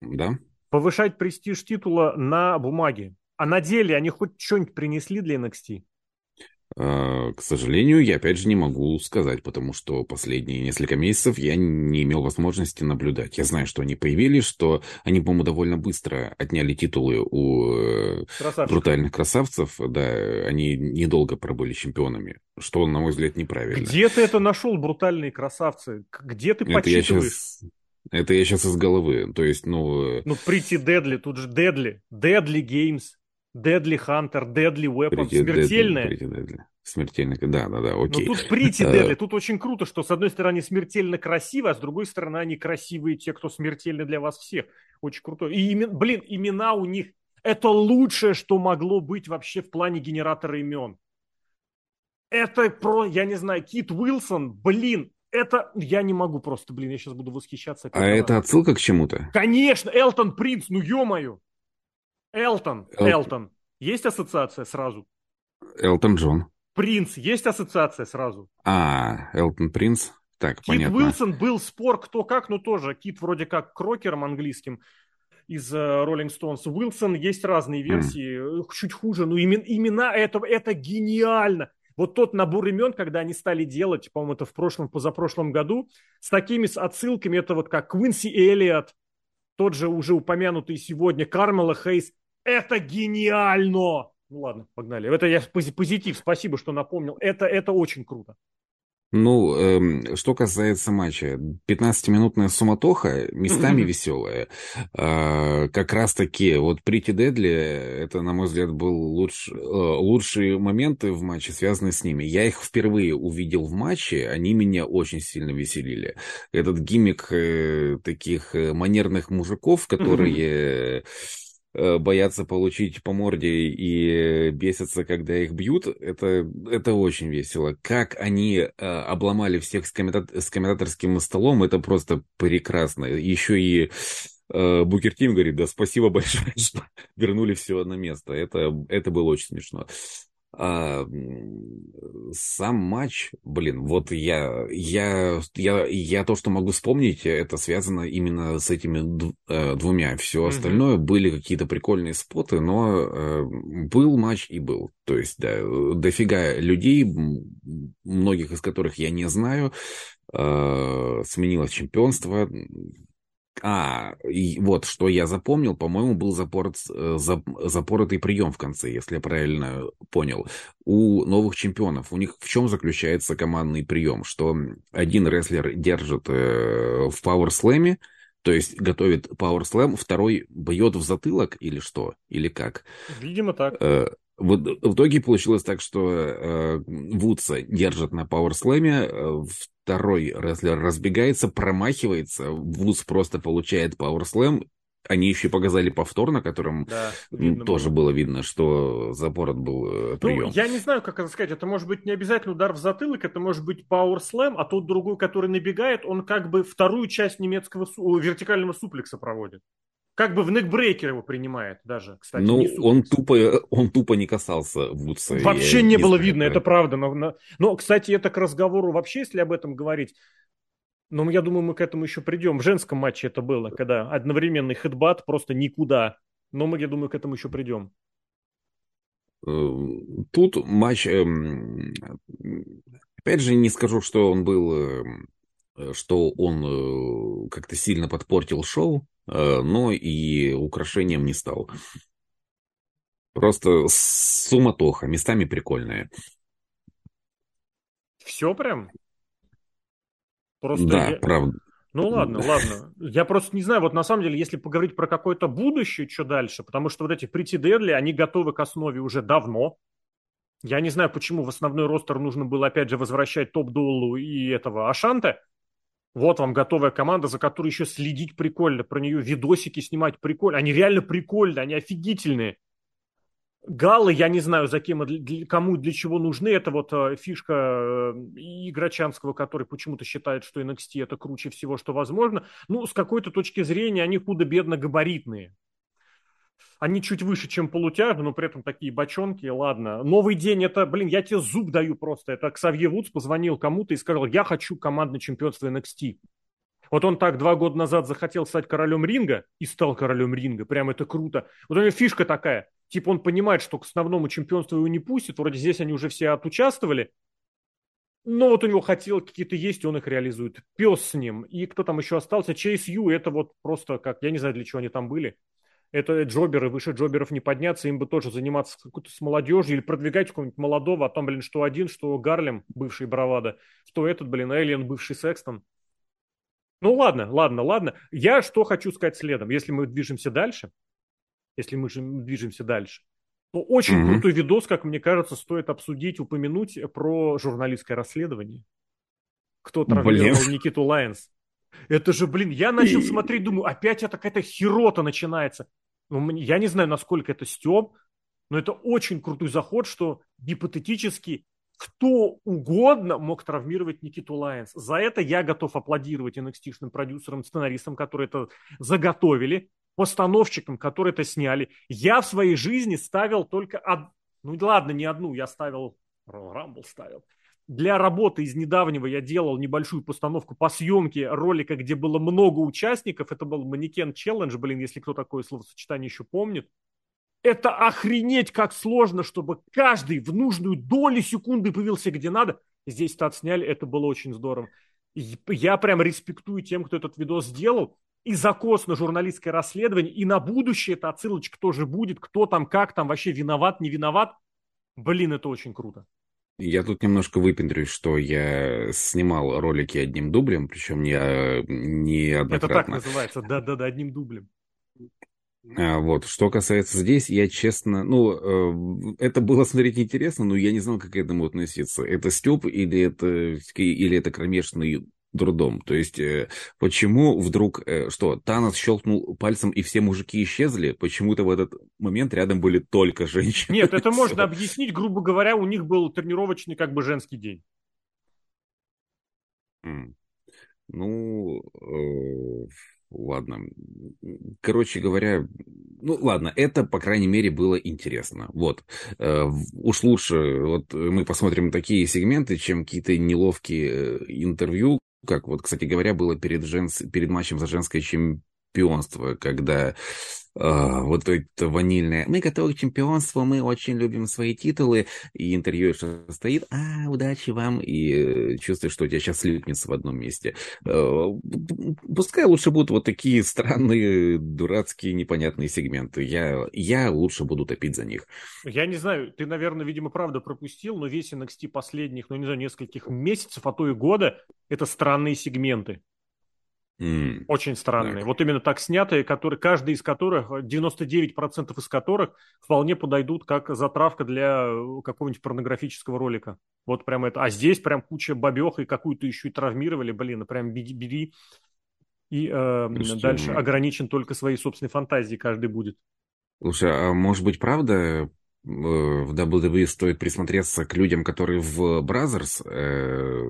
Да? Повышать престиж титула на бумаге. А на деле они хоть что-нибудь принесли для NXT? А, к сожалению, я опять же не могу сказать, потому что последние несколько месяцев я не имел возможности наблюдать. Я знаю, что они появились, что они, по-моему, довольно быстро отняли титулы у э, Красавчик. брутальных красавцев. Да, они недолго пробыли чемпионами, что, на мой взгляд, неправильно. Где ты это нашел, брутальные красавцы? Где ты это подсчитываешь? Я сейчас... Это я сейчас из головы. То есть, ну... Э, ну, Прити Дедли, тут же Дедли. Дедли Геймс. Deadly Hunter, Deadly Weapon, Pretty смертельная. Deadly, Pretty Deadly. Смертельно, да, да, да, окей. Но тут Pretty Deadly, тут очень круто, что с одной стороны смертельно красиво, а с другой стороны они красивые те, кто смертельны для вас всех. Очень круто. И, имен, блин, имена у них, это лучшее, что могло быть вообще в плане генератора имен. Это про, я не знаю, Кит Уилсон, блин, это я не могу просто, блин, я сейчас буду восхищаться. А это отсылка к чему-то? Конечно, Элтон Принц, ну ё-моё. Элтон, Эл... Элтон. Есть ассоциация сразу? Элтон Джон. Принц. Есть ассоциация сразу? А, Элтон Принц. Так, Кит понятно. Уилсон был спор кто как, но тоже Кит вроде как крокером английским из uh, Rolling Stones. Уилсон есть разные версии, mm. чуть хуже, но имен, имена этого, это гениально. Вот тот набор имен, когда они стали делать, по-моему, это в прошлом, позапрошлом году, с такими с отсылками, это вот как Квинси Эллиот, тот же уже упомянутый сегодня Кармела Хейс, это гениально! Ну ладно, погнали. Это я позитив, спасибо, что напомнил. Это, это очень круто. Ну, эм, что касается матча, 15-минутная суматоха, местами [laughs] веселая. Э, как раз-таки, вот Прити Дедли, это, на мой взгляд, был луч, э, лучшие моменты в матче, связанные с ними. Я их впервые увидел в матче, они меня очень сильно веселили. Этот гиммик э, таких э, манерных мужиков, которые... Э, боятся получить по морде и бесятся, когда их бьют, это, это очень весело. Как они э, обломали всех с, комментат- с комментаторским столом, это просто прекрасно. Еще и э, Букер Тим говорит, да, спасибо большое, [laughs] что вернули все на место. Это, это было очень смешно. А, сам матч, блин, вот я, я, я, я то, что могу вспомнить, это связано именно с этими э, двумя. Все mm-hmm. остальное были какие-то прикольные споты, но э, был матч и был. То есть, да, дофига людей, многих из которых я не знаю, э, сменилось чемпионство, а, и вот, что я запомнил, по-моему, был запорот, э, запоротый прием в конце, если я правильно понял. У новых чемпионов, у них в чем заключается командный прием? Что один рестлер держит э, в пауэрслэме, то есть готовит пауэрслэм, второй бьет в затылок или что? Или как? Видимо, так. Э, в, в итоге получилось так, что э, Вудса держат на пауэрслэме, э, второй рестлер разбегается, промахивается, Вудс просто получает пауэрслэм, они еще показали повтор, на котором да, тоже было. было видно, что запорот был э, прием. Ну, я не знаю, как это сказать. Это может быть не обязательно удар в затылок, это может быть пауэрслэм, а тот другой, который набегает, он как бы вторую часть немецкого вертикального суплекса проводит как бы в некбрейкер его принимает даже, кстати. Ну, он тупо, он тупо не касался Вудса. Вообще не, не было знаю, видно, это правда. Но, но, кстати, это к разговору вообще, если об этом говорить, но я думаю, мы к этому еще придем. В женском матче это было, когда одновременный хедбат просто никуда. Но мы, я думаю, к этому еще придем. Эм, тут матч, эм, опять же, не скажу, что он был, эм, что он э, как-то сильно подпортил шоу. Э, но и украшением не стал. Просто суматоха, местами прикольная. Все прям? Просто да, я... правда. Ну ладно, ладно. Я просто не знаю, вот на самом деле, если поговорить про какое-то будущее, что дальше, потому что вот эти Pretty Deadly, они готовы к основе уже давно. Я не знаю, почему в основной ростер нужно было опять же возвращать Топ Долу и этого Ашанта. Вот вам готовая команда, за которой еще следить прикольно, про нее видосики снимать прикольно. Они реально прикольные, они офигительные. Галлы, я не знаю, за кем, кому для чего нужны. Это вот э, фишка э, Играчанского, который почему-то считает, что NXT это круче всего, что возможно. Ну, с какой-то точки зрения они худо-бедно габаритные. Они чуть выше, чем полутяжи, но при этом такие бочонки, ладно. Новый день, это, блин, я тебе зуб даю просто. Это Ксавье Вудс позвонил кому-то и сказал, я хочу командное чемпионство NXT. Вот он так два года назад захотел стать королем ринга и стал королем ринга. Прям это круто. Вот у него фишка такая – типа он понимает, что к основному чемпионству его не пустят, вроде здесь они уже все отучаствовали, но вот у него хотел какие-то есть, он их реализует. Пес с ним. И кто там еще остался? Чейз Ю, это вот просто как, я не знаю, для чего они там были. Это джоберы, выше джоберов не подняться, им бы тоже заниматься какой-то с молодежью или продвигать какого-нибудь молодого, а там, блин, что один, что Гарлем, бывший Бравада, что этот, блин, Эллиен, бывший Секстон. Ну ладно, ладно, ладно. Я что хочу сказать следом, если мы движемся дальше – если мы же движемся дальше. то очень mm-hmm. крутой видос, как мне кажется, стоит обсудить, упомянуть про журналистское расследование. Кто травмировал. Никиту Лайенс. Это же, блин, я начал смотреть, думаю, опять это какая-то херота начинается. Ну, я не знаю, насколько это стёб, но это очень крутой заход, что гипотетически кто угодно мог травмировать Никиту Лайенс. За это я готов аплодировать NXT -шным продюсерам, сценаристам, которые это заготовили постановщикам, которые это сняли. Я в своей жизни ставил только... Од... Ну ладно, не одну, я ставил... Рамбл ставил. Для работы из недавнего я делал небольшую постановку по съемке ролика, где было много участников. Это был манекен челлендж, блин, если кто такое словосочетание еще помнит. Это охренеть как сложно, чтобы каждый в нужную долю секунды появился где надо. Здесь это отсняли, это было очень здорово. Я прям респектую тем, кто этот видос сделал и закос на журналистское расследование, и на будущее это отсылочка тоже будет, кто там, как там, вообще виноват, не виноват. Блин, это очень круто. Я тут немножко выпендрюсь, что я снимал ролики одним дублем, причем не, не однократно. Это так называется, да-да-да, одним дублем. А, вот, что касается здесь, я честно, ну, э, это было смотреть интересно, но я не знал, как к этому относиться. Это Степ или это, или это кромешный дурдом. То есть, э, почему вдруг, э, что, Танос щелкнул пальцем и все мужики исчезли? Почему-то в этот момент рядом были только женщины. Нет, это [laughs] можно объяснить, грубо говоря, у них был тренировочный как бы женский день. Ну, э, ладно. Короче говоря, ну ладно, это, по крайней мере, было интересно. Вот. Э, уж лучше, вот мы посмотрим такие сегменты, чем какие-то неловкие э, интервью, как вот, кстати говоря, было перед, женс... перед матчем за женское чемпионство, когда Uh, вот это ванильное. Мы готовы к чемпионству, мы очень любим свои титулы. И интервью стоит, а, удачи вам. И чувствуешь, что у тебя сейчас слипнется в одном месте. Uh, пускай лучше будут вот такие странные, дурацкие, непонятные сегменты. Я, я лучше буду топить за них. Я не знаю, ты, наверное, видимо, правда пропустил, но весь NXT последних, ну, не знаю, нескольких месяцев, а то и года, это странные сегменты. Mm. Очень странные. Так. Вот именно так снятые, которые, каждый из которых, 99% из которых вполне подойдут как затравка для э, какого-нибудь порнографического ролика. Вот прям это. А здесь прям куча бабех и какую-то еще и травмировали. Блин, прям бери, бери. И э, дальше ограничен только своей собственной фантазией каждый будет. Слушай, а может быть правда в WWE стоит присмотреться к людям, которые в Brothers э,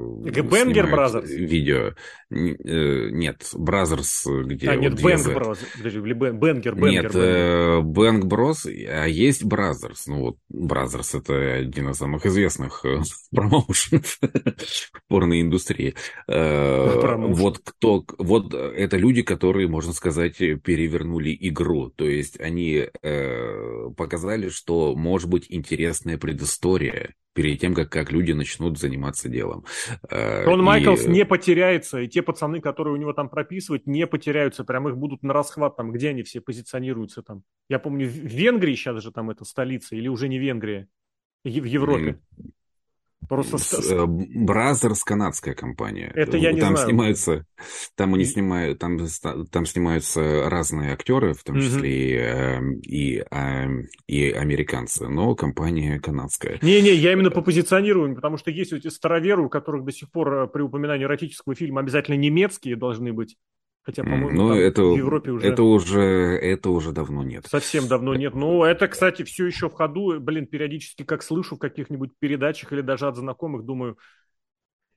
Бенгер Brothers? видео. Э, нет, Brothers, где... А, нет, Бэнг Brothers. Подожди, Бенгер, Бенгер. Нет, э, Бэнг Брос, а есть Brothers. Ну вот, Brothers это один из самых известных э, [laughs] промоушенов в порной индустрии. Э, вот кто... Вот это люди, которые, можно сказать, перевернули игру. То есть они э, показали, что может быть интересная предыстория перед тем, как, как люди начнут заниматься делом. Шон э, Майклс не потеряется, и те пацаны, которые у него там прописывают, не потеряются, прям их будут на расхват, там, где они все позиционируются там. Я помню, в Венгрии сейчас же там это столица, или уже не Венгрия, в Европе. Просто Brothers канадская компания. Это я не там знаю. Снимаются, там они снимают, там, там снимаются разные актеры, в том числе mm-hmm. и, и, эм, и американцы, но компания канадская. Не-не, я именно по позиционированию, потому что есть эти староверы, у которых до сих пор э, при упоминании эротического фильма обязательно немецкие должны быть. Хотя, по-моему, ну, это, в Европе уже... Это уже, это уже давно нет. Совсем давно нет. Ну, это, кстати, все еще в ходу. Блин, периодически, как слышу в каких-нибудь передачах или даже от знакомых, думаю,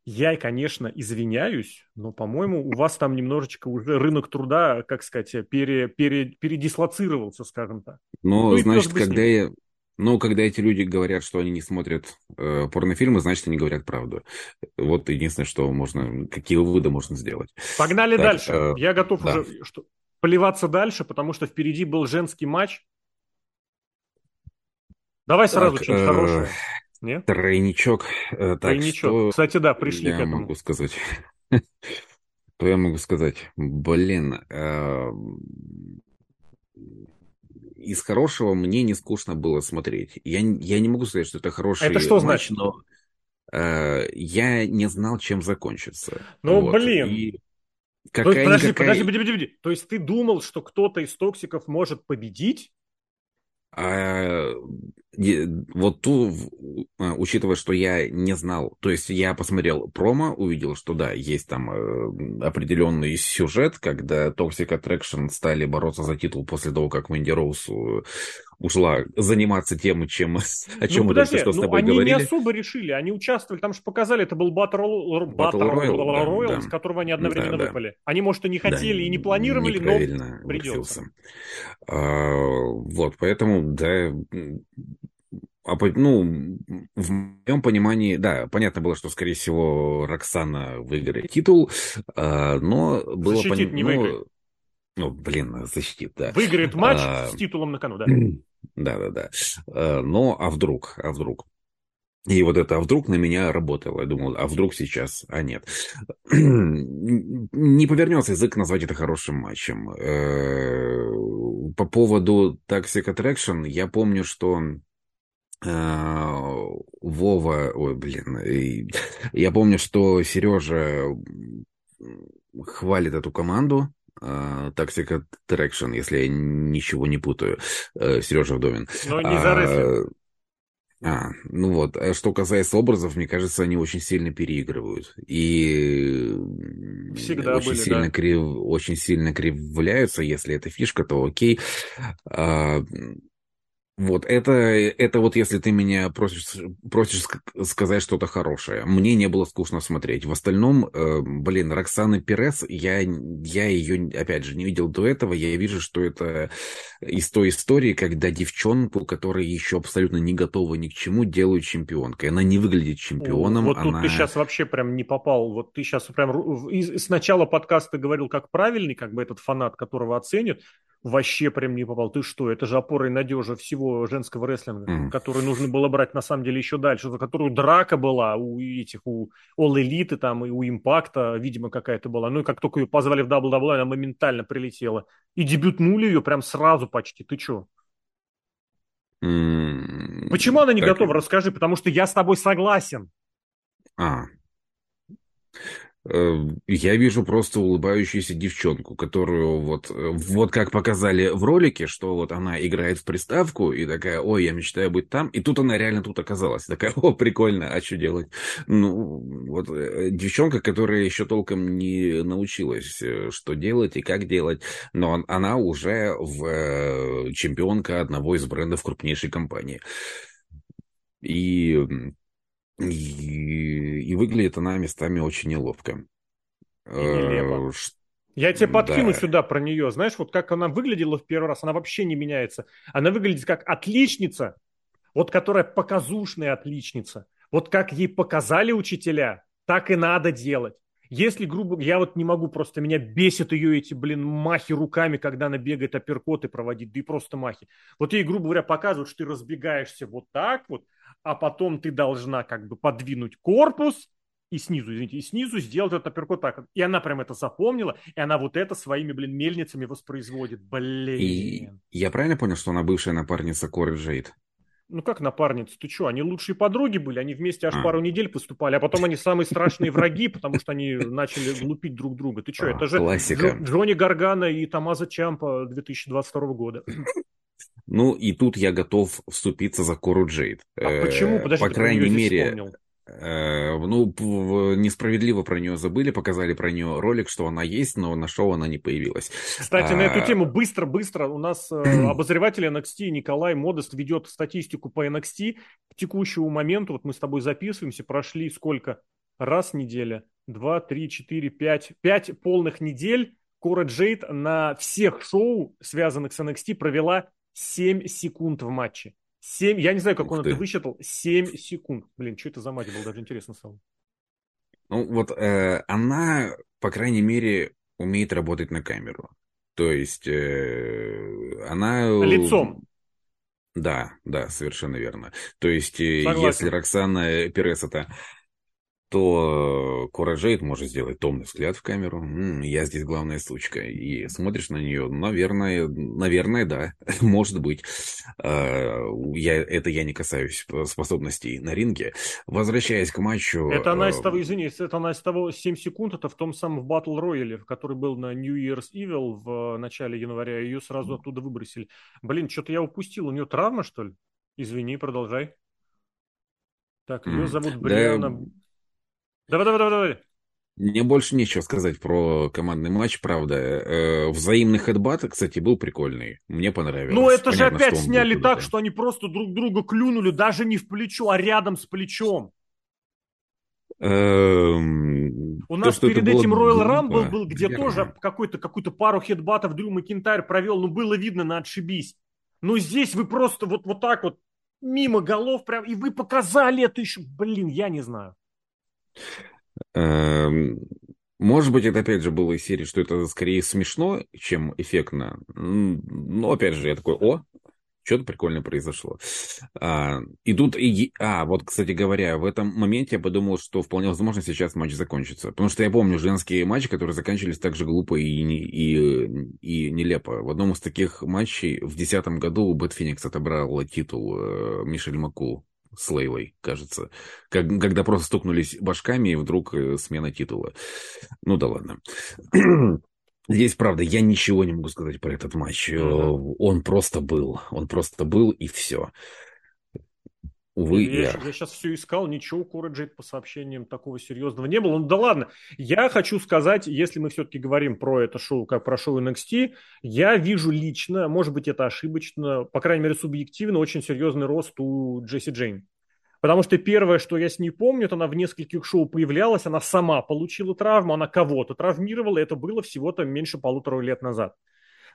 я, конечно, извиняюсь, но, по-моему, у вас там немножечко уже рынок труда, как сказать, пере, пере, передислоцировался, скажем так. Ну, ну значит, когда я, но когда эти люди говорят, что они не смотрят э, порнофильмы, значит, они говорят правду. Вот единственное, что можно, какие выводы можно сделать. Погнали так, дальше. Э, Я готов да. уже что, поливаться дальше, потому что впереди был женский матч. Давай сразу так, что-нибудь э, хорошее. Нет? Тройничок. Э, так, Тройничок. Что Кстати, да, пришли я к этому. могу сказать? [laughs] Что я могу сказать? Блин, э, из хорошего мне не скучно было смотреть. Я, я не могу сказать, что это хороший это что матч, значит? но э, я не знал, чем закончится. Ну, вот. блин. И какая подожди, подожди, подожди, подожди. То есть ты думал, что кто-то из токсиков может победить? А, вот ту, а, учитывая, что я не знал, то есть я посмотрел промо, увидел, что да, есть там э, определенный сюжет, когда Toxic Attraction стали бороться за титул после того, как Мэнди Роуз ушла заниматься тем, чем, [laughs] о чем ну, мы подожди, только что с ну, тобой они говорили. Они не особо решили, они участвовали, там же показали, это был Battle, Battle, Battle Royale, Royale да, с которого они одновременно да, выпали. Да. Они, может, и не хотели, да, и не планировали, но придется. А, вот, поэтому, да, а, ну, в моем понимании, да, понятно было, что, скорее всего, Роксана выиграет титул, а, но было понятно... не выиграет. Ну, блин, защитит, да. Выиграет матч а, с титулом на кону, да. Да-да-да. А, но, а вдруг, а вдруг? И вот это «а вдруг» на меня работало. Я думал, а вдруг сейчас? А нет. [clears throat] Не повернется язык назвать это хорошим матчем. Э, по поводу Toxic Attraction, я помню, что э, Вова, ой, блин, я помню, что Сережа хвалит эту команду, Тактика Traction, если я ничего не путаю, э, Сережа Вдовин. Но не за а, а, ну вот. А что касается образов, мне кажется, они очень сильно переигрывают. И Всегда очень были, сильно да. крив... очень сильно кривляются. Если это фишка, то окей. А, вот, это, это вот если ты меня просишь, просишь сказать что-то хорошее. Мне не было скучно смотреть. В остальном, э, блин, Роксана Перес, я, я ее, опять же, не видел до этого. Я вижу, что это из той истории, когда девчонку, которая еще абсолютно не готова ни к чему, делают чемпионкой. Она не выглядит чемпионом. Вот она... тут ты сейчас вообще прям не попал. Вот ты сейчас прям с начала подкаста говорил как правильный, как бы этот фанат, которого оценит вообще прям не попал. Ты что, это же опора и надежа всего женского рестлинга, mm. который нужно было брать на самом деле еще дальше, за которую драка была у этих, у All Elite там и у Импакта, видимо, какая-то была. Ну и как только ее позвали в WWE, она моментально прилетела. И дебютнули ее прям сразу почти. Ты что? Mm. Почему она не так... готова? Расскажи, потому что я с тобой согласен. А, я вижу просто улыбающуюся девчонку, которую вот, э, вот как показали в ролике, что вот она играет в приставку и такая, ой, я мечтаю быть там, и тут она реально тут оказалась. Такая, о, прикольно, а что делать? Ну, вот э, девчонка, которая еще толком не научилась, что делать и как делать, но она уже в чемпионка одного из брендов крупнейшей компании. И и, и выглядит она местами очень неловко. Э, Я тебе подкину да. сюда про нее. Знаешь, вот как она выглядела в первый раз, она вообще не меняется. Она выглядит как отличница, вот которая показушная отличница. Вот как ей показали учителя, так и надо делать. Если, грубо я вот не могу просто, меня бесит ее эти, блин, махи руками, когда она бегает апперкоты проводить, да и просто махи. Вот ей, грубо говоря, показывают, что ты разбегаешься вот так вот, а потом ты должна как бы подвинуть корпус и снизу, извините, и снизу сделать этот апперкот так. И она прям это запомнила, и она вот это своими, блин, мельницами воспроизводит. Блин. И я правильно понял, что она бывшая напарница Коры Джейд? Ну как напарницы? Ты что, они лучшие подруги были, они вместе аж а. пару недель поступали, а потом они самые страшные [laughs] враги, потому что они начали глупить друг друга. Ты что, это же Классика. Джонни Гаргана и Тамаза Чампа 2022 года. Ну и тут я готов вступиться за Кору Джейд. А почему? Э, Подожди, По крайней мере, вспомнил. Э, ну, несправедливо про нее забыли, показали про нее ролик, что она есть, но на шоу она не появилась. Кстати, а... на эту а, тему быстро-быстро у нас э, [clears throat] обозреватель NXT Николай Модест ведет статистику по NXT к текущему моменту. Вот мы с тобой записываемся, прошли сколько? Раз неделя, два, три, четыре, пять. Пять полных недель Кора Джейд на всех шоу, связанных с NXT, провела 7 секунд в матче. 7, я не знаю, как Ух он ты. это высчитал, 7 секунд. Блин, что это за матч был, даже интересно стало. Ну вот э, она, по крайней мере, умеет работать на камеру. То есть э, она... Лицом. Да, да, совершенно верно. То есть, э, Согласен. если Роксана Перес это то Кора Джейд может сделать томный взгляд в камеру. Я здесь главная сучка. И смотришь на нее, наверное, наверное, да, [laughs] может быть. А, я, это я не касаюсь способностей на ринге. Возвращаясь к матчу... Это она из того, извини, это она из того 7 секунд, это в том самом Battle Royale, который был на New Year's Evil в начале января, ее сразу оттуда выбросили. Блин, что-то я упустил, у нее травма, что ли? Извини, продолжай. Так, ее зовут Бриана... Да... Давай, давай, давай, давай. Мне больше нечего сказать про командный матч, правда. Э, взаимный хедбат, кстати, был прикольный. Мне понравилось. Ну, это Понятно, же опять сняли так, что они просто друг друга клюнули, даже не в плечо, а рядом с плечом. Эм, У нас перед этим Royal Rumble был, где тоже какой-то, какую-то пару хедбатов Дрю Макинтайр провел, ну, было видно на отшибись. Но здесь вы просто вот, вот так вот мимо голов прям, и вы показали это еще, блин, я не знаю. Эм, может быть, это опять же было из серии, что это скорее смешно, чем эффектно. Но опять же, я такой, о, что-то прикольно произошло. А, и тут, и, а, вот, кстати говоря, в этом моменте я подумал, что вполне возможно сейчас матч закончится. Потому что я помню женские матчи, которые заканчивались так же глупо и, и, и нелепо. В одном из таких матчей в 2010 году Бэт Феникс отобрал титул э, Мишель Маку с Лейлой, кажется. Как, когда просто стукнулись башками, и вдруг э, смена титула. Ну да ладно. [clears throat] Здесь, правда, я ничего не могу сказать про этот матч. Mm-hmm. Он просто был. Он просто был, и все. Увы, я, я. я сейчас все искал, ничего у Кураджит по сообщениям такого серьезного не было. Ну да ладно, я хочу сказать, если мы все-таки говорим про это шоу, как про шоу NXT, я вижу лично, может быть это ошибочно, по крайней мере субъективно, очень серьезный рост у Джесси Джейн. Потому что первое, что я с ней помню, это она в нескольких шоу появлялась, она сама получила травму, она кого-то травмировала, и это было всего-то меньше полутора лет назад.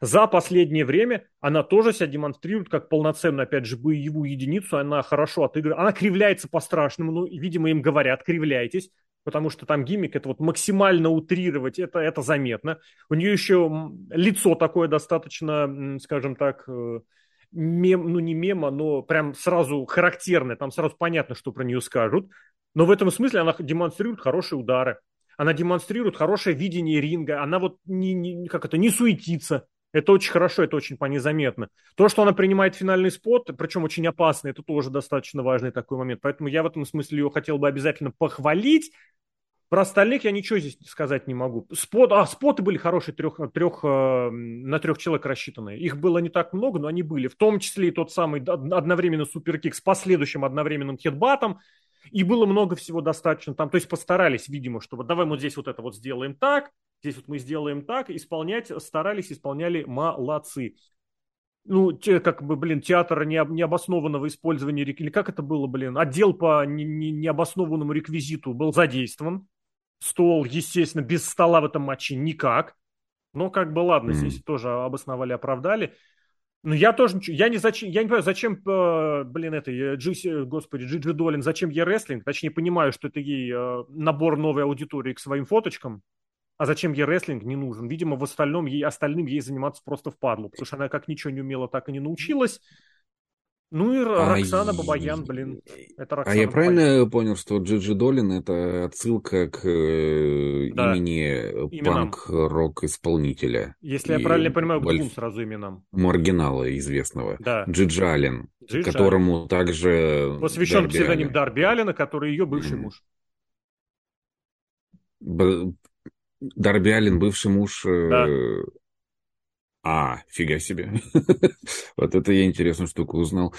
За последнее время она тоже себя демонстрирует как полноценную, опять же, боевую единицу. Она хорошо отыгрывает. Она кривляется по-страшному. Ну, видимо, им говорят, кривляйтесь. Потому что там гиммик, это вот максимально утрировать, это, это заметно. У нее еще лицо такое достаточно, скажем так, э, мем, ну не мема, но прям сразу характерное. Там сразу понятно, что про нее скажут. Но в этом смысле она демонстрирует хорошие удары. Она демонстрирует хорошее видение ринга. Она вот не, не, как это, не суетится. Это очень хорошо, это очень по незаметно. То, что она принимает финальный спот, причем очень опасный, это тоже достаточно важный такой момент. Поэтому я в этом смысле ее хотел бы обязательно похвалить. Про остальных я ничего здесь сказать не могу. Спот, а, споты были хорошие трех, трех, э, на трех человек рассчитанные. Их было не так много, но они были. В том числе и тот самый одновременно суперкик с последующим одновременным хитбатом. И было много всего достаточно там. То есть постарались, видимо, что вот давай мы здесь вот это вот сделаем так, здесь вот мы сделаем так. Исполнять старались, исполняли молодцы. Ну, те, как бы, блин, театр не, необоснованного использования, или как это было, блин, отдел по не, не, необоснованному реквизиту был задействован. Стол, естественно, без стола в этом матче никак. Но как бы ладно, mm-hmm. здесь тоже обосновали, оправдали. Ну, я тоже, я не, зачем, я не понимаю, зачем, э, блин, это, Джиси, господи, Джиджи Долин, зачем ей рестлинг? Точнее, понимаю, что это ей э, набор новой аудитории к своим фоточкам, а зачем ей рестлинг не нужен? Видимо, в остальном ей, остальным ей заниматься просто впадло, потому что она как ничего не умела, так и не научилась. Ну и Роксана а Бабаян, блин. Это Роксана а я правильно Бабаян. понял, что Джиджи Долин это отсылка к э, да. имени панк-рок исполнителя? Если я правильно понимаю, к двум сразу именам. Маргинала известного. Да. Джиджи Аллен, Джиджи которому Аллен. также... Посвящен Дарби псевдоним Аллен. Дарби Аллена, который ее бывший mm. муж. Б... Дарби Аллен, бывший муж... Э, да. А, фига себе. [laughs] вот это я интересную штуку узнал.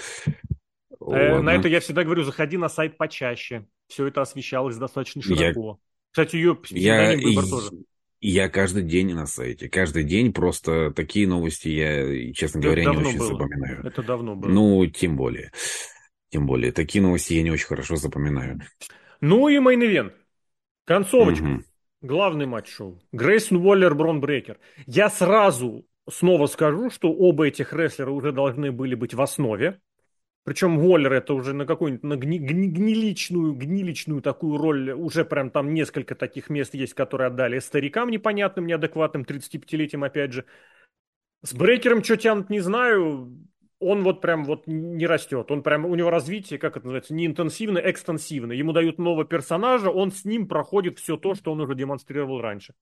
Э, на это я всегда говорю, заходи на сайт почаще. Все это освещалось достаточно широко. Кстати, ее я... выбор тоже. Я каждый день на сайте. Каждый день просто такие новости я, честно говоря, не очень было. запоминаю. Это давно было. Ну, тем более. Тем более. Такие новости я не очень хорошо запоминаю. Ну и мейн-ивент. Концовочка. Угу. Главный матч шоу. Грейсон Уоллер, Брон Брекер. Я сразу снова скажу, что оба этих рестлера уже должны были быть в основе. Причем Уоллер это уже на какую-нибудь на гни, гни, мидличную, мидличную такую роль, уже прям там несколько таких мест есть, которые отдали старикам непонятным, неадекватным, 35-летиям опять же. С Брейкером что тянут, не знаю. Он вот прям вот не растет. Он прям, у него развитие, как это называется, не интенсивно, экстенсивно. Ему дают нового персонажа, он с ним проходит все то, что он уже демонстрировал раньше.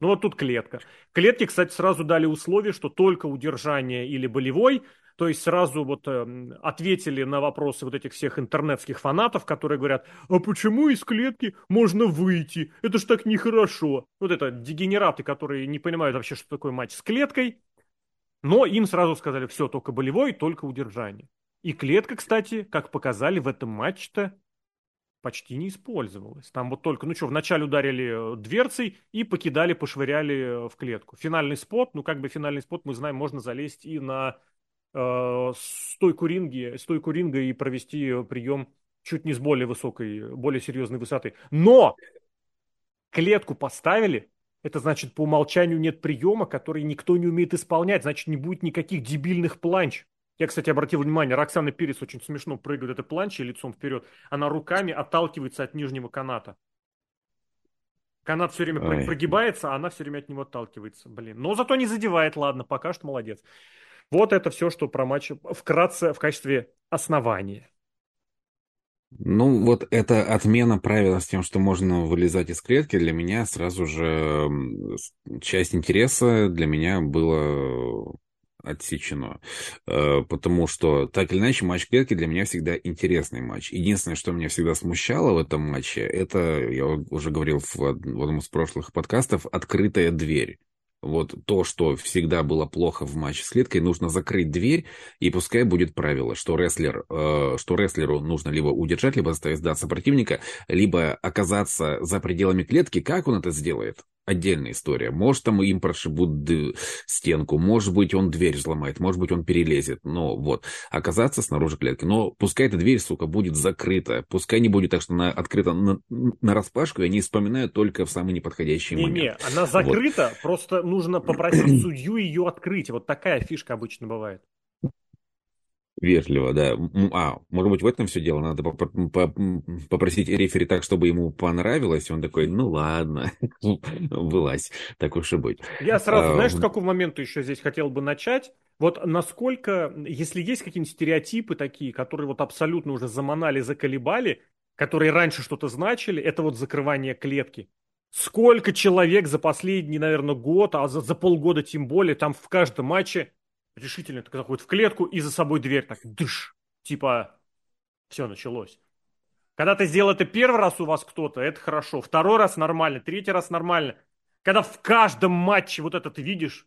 Ну вот тут клетка. Клетке, кстати, сразу дали условие, что только удержание или болевой, то есть сразу вот э, ответили на вопросы вот этих всех интернетских фанатов, которые говорят, а почему из клетки можно выйти? Это ж так нехорошо. Вот это дегенераты, которые не понимают вообще, что такое матч с клеткой. Но им сразу сказали, все, только болевой, только удержание. И клетка, кстати, как показали в этом матче-то, почти не использовалась. Там вот только, ну что, вначале ударили э, дверцей и покидали, пошвыряли э, в клетку. Финальный спот, ну как бы финальный спот, мы знаем, можно залезть и на э, стойку, ринги, стойку ринга и провести прием чуть не с более высокой, более серьезной высоты. Но клетку поставили, это значит по умолчанию нет приема, который никто не умеет исполнять, значит не будет никаких дебильных планч. Я, кстати, обратил внимание, Роксана Перес очень смешно прыгает это планче лицом вперед. Она руками отталкивается от нижнего каната. Канат все время Ой. прогибается, а она все время от него отталкивается. Блин. Но зато не задевает, ладно, пока что молодец. Вот это все, что про матч вкратце в качестве основания. Ну, вот эта отмена правила с тем, что можно вылезать из клетки, для меня сразу же часть интереса для меня было отсечено. Э, потому что, так или иначе, матч клетки для меня всегда интересный матч. Единственное, что меня всегда смущало в этом матче, это, я уже говорил в одном из прошлых подкастов, открытая дверь. Вот то, что всегда было плохо в матче с клеткой, нужно закрыть дверь, и пускай будет правило, что, рестлер, э, что рестлеру нужно либо удержать, либо заставить сдаться противника, либо оказаться за пределами клетки. Как он это сделает? Отдельная история. Может, там им прошибут стенку, может быть, он дверь взломает, может быть, он перелезет. Но вот, оказаться снаружи клетки. Но пускай эта дверь, сука, будет закрыта. Пускай не будет так, что она открыта на, на распашку, и они вспоминают только в самый неподходящий не, момент. Не, она закрыта, вот. просто нужно попросить судью ее открыть. Вот такая фишка обычно бывает. Вежливо, да. А, может быть, в этом все дело. Надо попросить рефери так, чтобы ему понравилось. Он такой, ну ладно, [laughs] вылазь, так уж и быть. Я сразу, а, знаешь, с какого момента еще здесь хотел бы начать? Вот насколько, если есть какие-нибудь стереотипы такие, которые вот абсолютно уже заманали, заколебали, которые раньше что-то значили, это вот закрывание клетки. Сколько человек за последний, наверное, год, а за, за полгода тем более, там в каждом матче решительно так заходит в клетку и за собой дверь так дыш. Типа, все началось. Когда ты сделал это первый раз у вас кто-то, это хорошо. Второй раз нормально, третий раз нормально. Когда в каждом матче вот это ты видишь,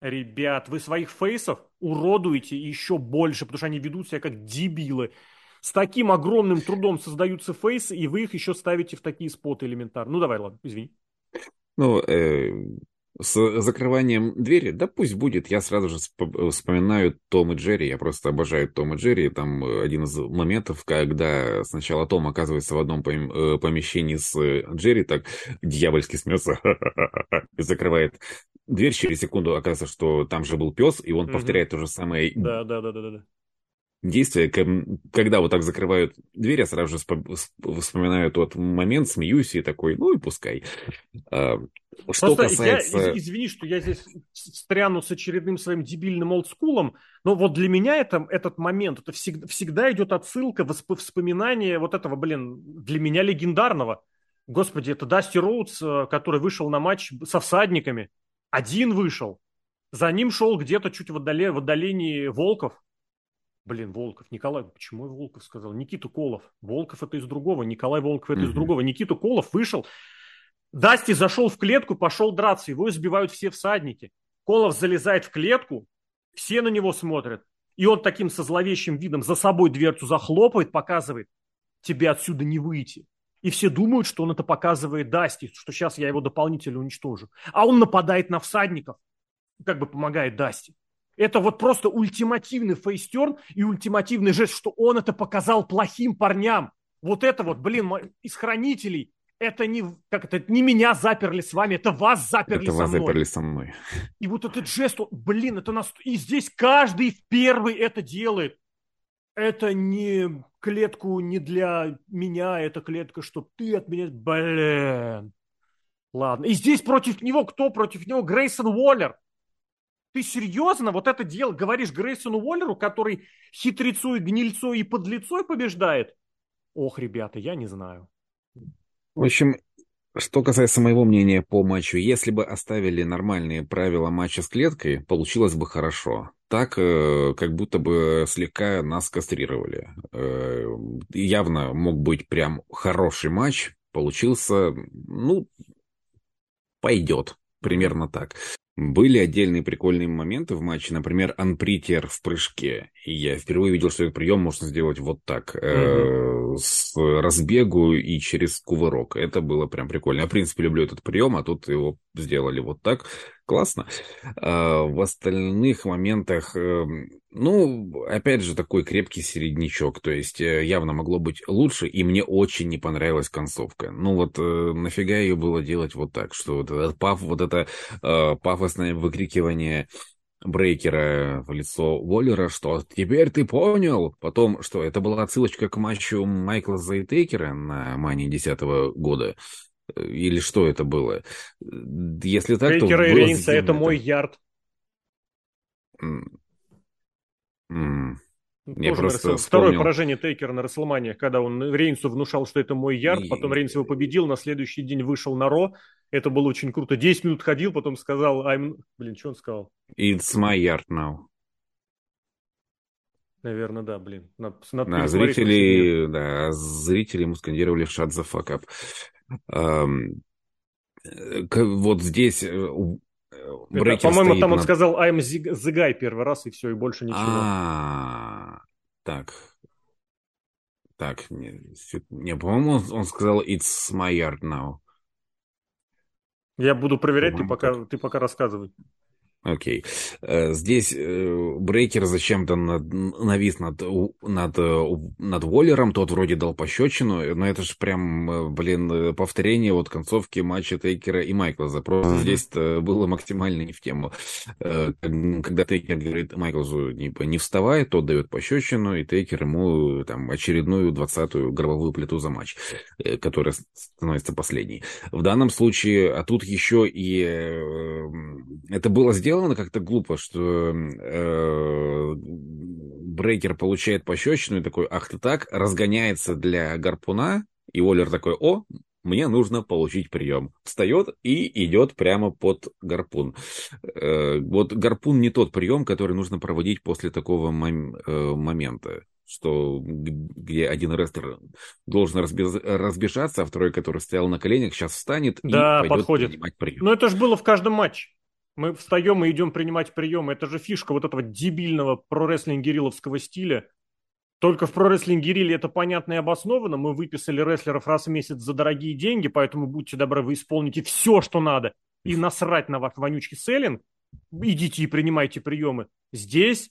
ребят, вы своих фейсов уродуете еще больше, потому что они ведут себя как дебилы. С таким огромным трудом создаются фейсы, и вы их еще ставите в такие споты элементарно. Ну давай, ладно, извини. Ну, э, с закрыванием двери, да пусть будет. Я сразу же вспоминаю Том и Джерри. Я просто обожаю Том и Джерри. Там один из моментов, когда сначала Том оказывается в одном э, помещении с Джерри, так дьявольски смеется, [laughs] закрывает дверь. Через секунду оказывается, что там же был пес, и он повторяет то же самое. Да, да, да, да, да. Действия. Когда вот так закрывают дверь, я сразу же вспоминаю тот момент, смеюсь и такой, ну и пускай. А, что Просто касается... я, извини, что я здесь стряну с очередным своим дебильным олдскулом, но вот для меня это, этот момент, это всегда, всегда идет отсылка, воспоминание вот этого, блин, для меня легендарного. Господи, это Дасти Роудс, э, который вышел на матч со всадниками. Один вышел. За ним шел где-то чуть в, отдале, в отдалении Волков. Блин, Волков, Николай, почему я Волков сказал? Никиту Колов. Волков это из другого, Николай Волков это mm-hmm. из другого. Никиту Колов вышел. Дасти зашел в клетку, пошел драться. Его избивают все всадники. Колов залезает в клетку, все на него смотрят. И он таким со зловещим видом за собой дверцу захлопывает, показывает, тебе отсюда не выйти. И все думают, что он это показывает Дасти, что сейчас я его дополнительно уничтожу. А он нападает на всадников, как бы помогает Дасти. Это вот просто ультимативный фейстерн и ультимативный жест, что он это показал плохим парням. Вот это вот, блин, из хранителей, это не, как это, не меня заперли с вами, это вас заперли это со вас мной. заперли со мной. И вот этот жест, блин, это нас... И здесь каждый в первый это делает. Это не клетку не для меня, это клетка, что ты от меня... Блин. Ладно. И здесь против него кто против него? Грейсон Уоллер. Ты серьезно вот это дело говоришь Грейсону Уоллеру, который хитрецу и гнильцу и подлецой побеждает? Ох, ребята, я не знаю. В общем, что касается моего мнения по матчу, если бы оставили нормальные правила матча с клеткой, получилось бы хорошо. Так, э, как будто бы слегка нас кастрировали. Э, явно мог быть прям хороший матч. Получился, ну, пойдет. Примерно так. Были отдельные прикольные моменты в матче, например, анпритер в прыжке. И я впервые видел, что этот прием можно сделать вот так, mm-hmm. э, с разбегу и через кувырок. Это было прям прикольно. Я, в принципе, люблю этот прием, а тут его сделали вот так. Классно. А в остальных моментах, э, ну, опять же, такой крепкий середнячок. То есть э, явно могло быть лучше, и мне очень не понравилась концовка. Ну вот э, нафига ее было делать вот так, что вот, этот паф, вот это пафосное выкрикивание Брейкера в лицо Воллера, что «теперь ты понял». Потом, что это была отсылочка к матчу Майкла Зайтекера на Мане 10 года. Или что это было? Если так, Бейкера то... и Рейнса — это мой ярд. Mm. Я просто Второе поражение Тейкера на Расселмане, когда он Рейнсу внушал, что это мой ярд, и... потом Рейнс его победил, на следующий день вышел на Ро, это было очень круто. 10 минут ходил, потом сказал, I'm... блин, что он сказал? It's my yard now. Наверное, да, блин. Надо, надо да, зрители, да, зрители ему скандировали «shut the fuck up». Um, вот здесь э, это, по-моему, там он сказал I'm the guy первый раз, и все, и больше ничего. А, так. Так, не по-моему, он сказал It's my yard now. Я буду проверять, ты пока, ты пока рассказывай. Окей. Э, здесь э, Брейкер зачем-то над, навис над, над, э, над Воллером, тот вроде дал пощечину, но это же прям, блин, повторение вот концовки матча Тейкера и Майклза. Просто mm-hmm. здесь было максимально не в тему. Когда Тейкер говорит Майклзу не, не вставай, тот дает пощечину, и Тейкер ему там очередную двадцатую гробовую плиту за матч, которая становится последней. В данном случае, а тут еще и это было сделано сделано как-то глупо, что э, Брейкер получает пощечину и такой, ах ты так, разгоняется для гарпуна, и Уоллер такой, о, мне нужно получить прием. Встает и идет прямо под гарпун. Э, вот гарпун не тот прием, который нужно проводить после такого мом- э, момента что где один рестлер должен разбеж... разбежаться, а второй, который стоял на коленях, сейчас встанет да, и пойдет подходит. принимать прием. Но это же было в каждом матче. Мы встаем и идем принимать приемы. Это же фишка вот этого дебильного прорестлинг-гирилловского стиля. Только в прорестлинг-гирилле это понятно и обосновано. Мы выписали рестлеров раз в месяц за дорогие деньги, поэтому будьте добры, вы исполните все, что надо. И насрать на ваш вонючий селлинг. Идите и принимайте приемы. Здесь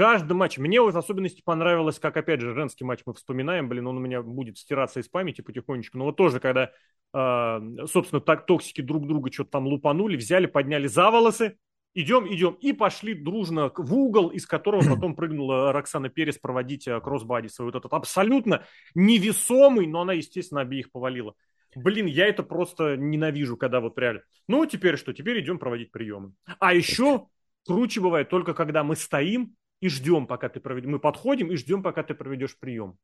в каждом матче. Мне вот в особенности понравилось, как, опять же, женский матч мы вспоминаем, блин, он у меня будет стираться из памяти потихонечку. Но вот тоже, когда, э, собственно, так токсики друг друга что-то там лупанули, взяли, подняли за волосы, идем, идем. И пошли дружно в угол, из которого [clears throat] потом прыгнула Роксана Перес проводить э, кроссбади свой вот этот абсолютно невесомый, но она, естественно, обеих повалила. Блин, я это просто ненавижу, когда вот реально. Ну, теперь что? Теперь идем проводить приемы. А еще круче бывает только когда мы стоим и ждем, пока ты проведешь. Мы подходим и ждем, пока ты проведешь прием.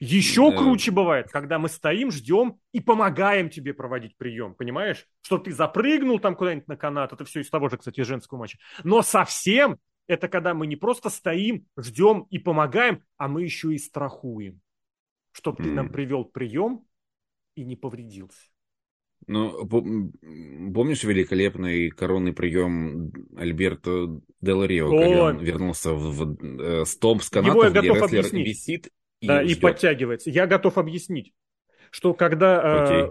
Еще круче бывает, когда мы стоим, ждем и помогаем тебе проводить прием, понимаешь? Что ты запрыгнул там куда-нибудь на канат, это все из того же, кстати, женского матча. Но совсем это когда мы не просто стоим, ждем и помогаем, а мы еще и страхуем, чтобы ты нам привел прием и не повредился. Ну, помнишь великолепный коронный прием Альберто Дел Рио, когда он вернулся в, в, э, с канатом, где рестлер объяснить. висит и, да, и подтягивается. Я готов объяснить, что когда э,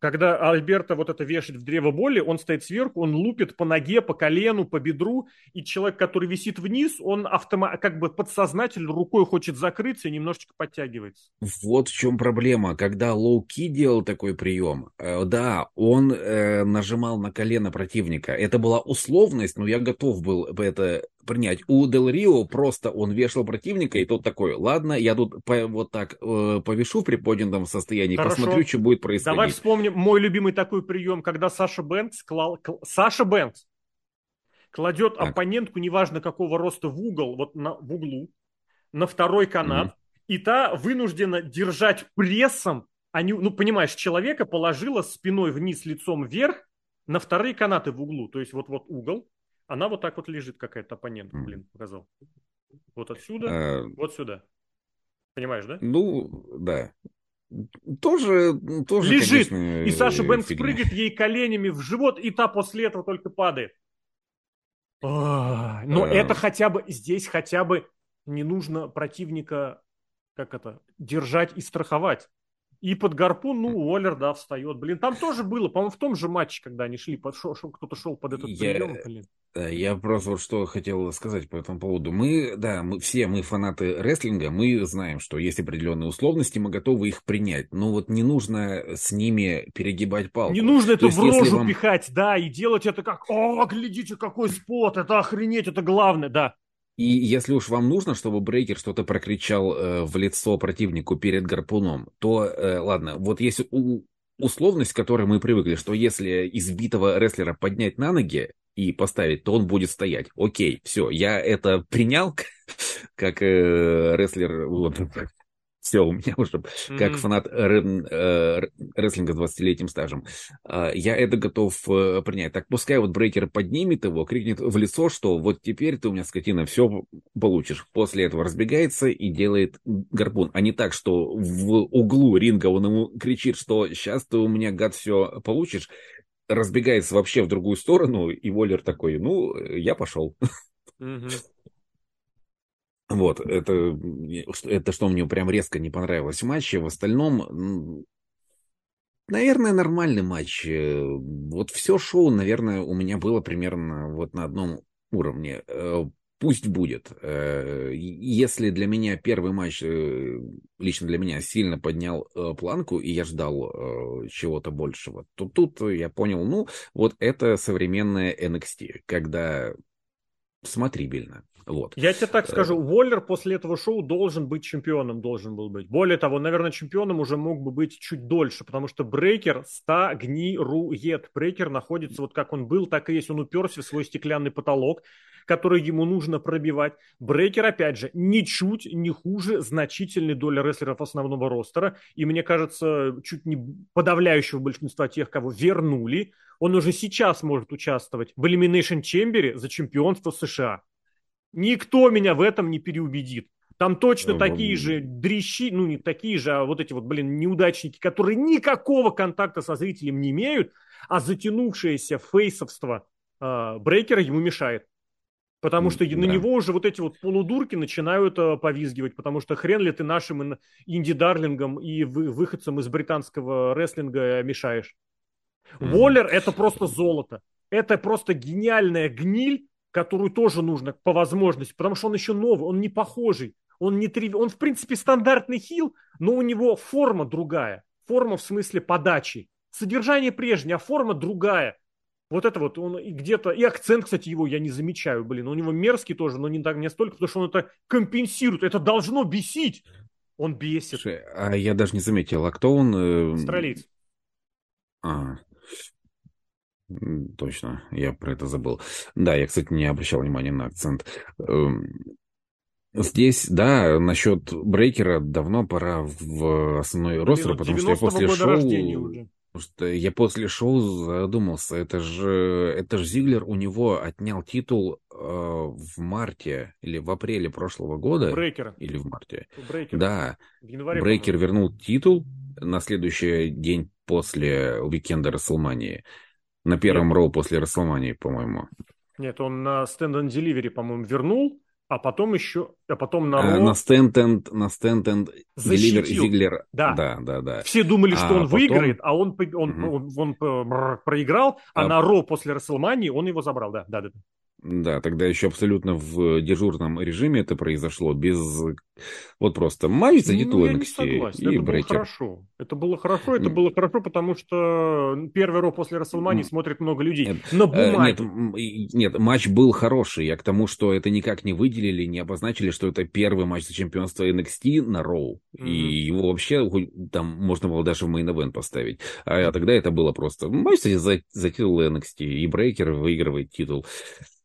когда Альберта вот это вешает в древо боли, он стоит сверху, он лупит по ноге, по колену, по бедру, и человек, который висит вниз, он автома как бы подсознательно рукой хочет закрыться и немножечко подтягивается. Вот в чем проблема. Когда Лоуки делал такой прием, э, да, он э, нажимал на колено противника. Это была условность, но я готов был это принять. У Дел Рио просто он вешал противника, и тот такой, ладно, я тут по, вот так э, повешу в приподнятом состоянии, Хорошо. посмотрю, что будет происходить. Давай вспомним мой любимый такой прием, когда Саша Бэнкс клал... Кл... Саша Бэнкс кладет так. оппонентку, неважно какого роста, в угол, вот на, в углу, на второй канат, mm и та вынуждена держать прессом, а не, ну, понимаешь, человека положила спиной вниз, лицом вверх, на вторые канаты в углу, то есть вот-вот угол, она вот так вот лежит, какая-то оппонент, блин, показал. Вот отсюда, а... вот сюда. Понимаешь, да? Ну, да. Тоже, тоже Лежит, конечно, и Саша Бэнкс фигня. прыгает ей коленями в живот, и та после этого только падает. А, но а... это хотя бы, здесь хотя бы не нужно противника, как это, держать и страховать. И под гарпун, ну, Уоллер, да, встает. Блин, там тоже было, по-моему, в том же матче, когда они шли, под, шо, шо, кто-то шел под этот я, прием, блин. Да, я просто вот что хотел сказать по этому поводу. Мы, да, мы все, мы фанаты рестлинга, мы знаем, что есть определенные условности, мы готовы их принять. Но вот не нужно с ними перегибать палку. Не нужно это в рожу вам... пихать, да, и делать это как, о, глядите, какой спот, это охренеть, это главное, да. И если уж вам нужно, чтобы Брейкер что-то прокричал э, в лицо противнику перед гарпуном, то, э, ладно, вот есть у, условность, к которой мы привыкли, что если избитого рестлера поднять на ноги и поставить, то он будет стоять. Окей, все, я это принял, [laughs] как э, рестлер, вот, все, у меня уже, mm-hmm. как фанат э, рестлинга с 20-летним стажем, а, я это готов э, принять. Так пускай вот Брейкер поднимет его, крикнет в лицо, что вот теперь ты у меня, скотина, все получишь. После этого разбегается и делает гарпун. А не так, что в углу ринга он ему кричит, что сейчас ты у меня, гад, все получишь, разбегается вообще в другую сторону, и Воллер такой, ну, я пошел. Mm-hmm. Вот, это, это что мне прям резко не понравилось в матче. В остальном, наверное, нормальный матч. Э, вот все шоу, наверное, у меня было примерно вот на одном уровне. Э, пусть будет. Э, если для меня первый матч, лично для меня, сильно поднял планку, и я ждал чего-то большего, то тут я понял, ну, вот это современная NXT, когда смотрибельно. Вот. Я тебе так скажу, Уоллер после этого шоу должен быть чемпионом, должен был быть. Более того, наверное, чемпионом уже мог бы быть чуть дольше, потому что Брейкер стагнирует. Брейкер находится вот как он был, так и есть. Он уперся в свой стеклянный потолок, который ему нужно пробивать. Брейкер, опять же, ничуть не хуже значительной доли рестлеров основного ростера. И мне кажется, чуть не подавляющего большинства тех, кого вернули. Он уже сейчас может участвовать в Elimination Chamber за чемпионство США. Никто меня в этом не переубедит. Там точно такие же дрищи, ну не такие же, а вот эти вот, блин, неудачники, которые никакого контакта со зрителем не имеют, а затянувшееся фейсовство э, брейкера ему мешает. Потому что да. на него уже вот эти вот полудурки начинают э, повизгивать, потому что хрен ли ты нашим инди-дарлингам и вы, выходцам из британского рестлинга мешаешь. Mm-hmm. Это просто золото. Это просто гениальная гниль, которую тоже нужно по возможности, потому что он еще новый, он не похожий, он не трив... он в принципе стандартный хил, но у него форма другая, форма в смысле подачи, содержание прежнее, а форма другая. Вот это вот, он где-то, и акцент, кстати, его я не замечаю, блин, у него мерзкий тоже, но не так не столько, потому что он это компенсирует, это должно бесить. Он бесит. Слушай, а я даже не заметил, а кто он? Э, Австралиец. А, точно, я про это забыл. Да, я, кстати, не обращал внимания на акцент. Эм, здесь, да, насчет брейкера давно пора в основной ростер, потому что я после шоу... Потому что я после шоу задумался, это же, это же Зиглер у него отнял титул э, в марте или в апреле прошлого года. Брейкера. Или в марте. Брейкер. Да. В январе, Брейкер вернул титул на следующий день после уикенда Расселмании. На первом роу после Расселмании, по-моему. Нет, он на Stand and Delivery, по-моему, вернул, а потом еще, а потом на Raw... На стенд на стенд Деливер Зиглер. Да. да, да, да. Все думали, что а он потом... выиграет, а он, он, угу. он, он, он проиграл, а, а на Ро после Расселмании он его забрал, да, да, да. Да, тогда еще абсолютно в дежурном режиме это произошло, без... Вот просто матч за титул ну, NXT и это Брейкер. было хорошо. Это было хорошо, это было хорошо, потому что первый Raw после Рестлмании смотрит много людей. Нет, На э, бумаге. Нет, нет, матч был хороший. Я к тому, что это никак не выделили, не обозначили, что это первый матч за чемпионство NXT на Raw. Mm-hmm. И его вообще там можно было даже в мейн поставить. А тогда это было просто матч за, за титул NXT. И Брейкер выигрывает титул.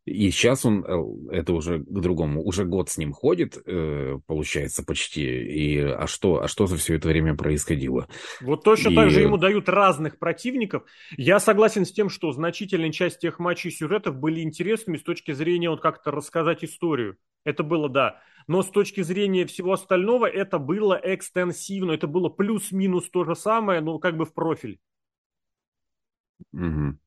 И сейчас он, э, это уже к другому, уже год с ним ходит, э, получается, почти. И, а, что, а что за все это время происходило? Вот точно и... так же ему дают разных противников. Я согласен с тем, что значительная часть тех матчей сюжетов были интересными с точки зрения вот как-то рассказать историю. Это было, да. Но с точки зрения всего остального это было экстенсивно, это было плюс-минус то же самое, но как бы в профиль. Угу.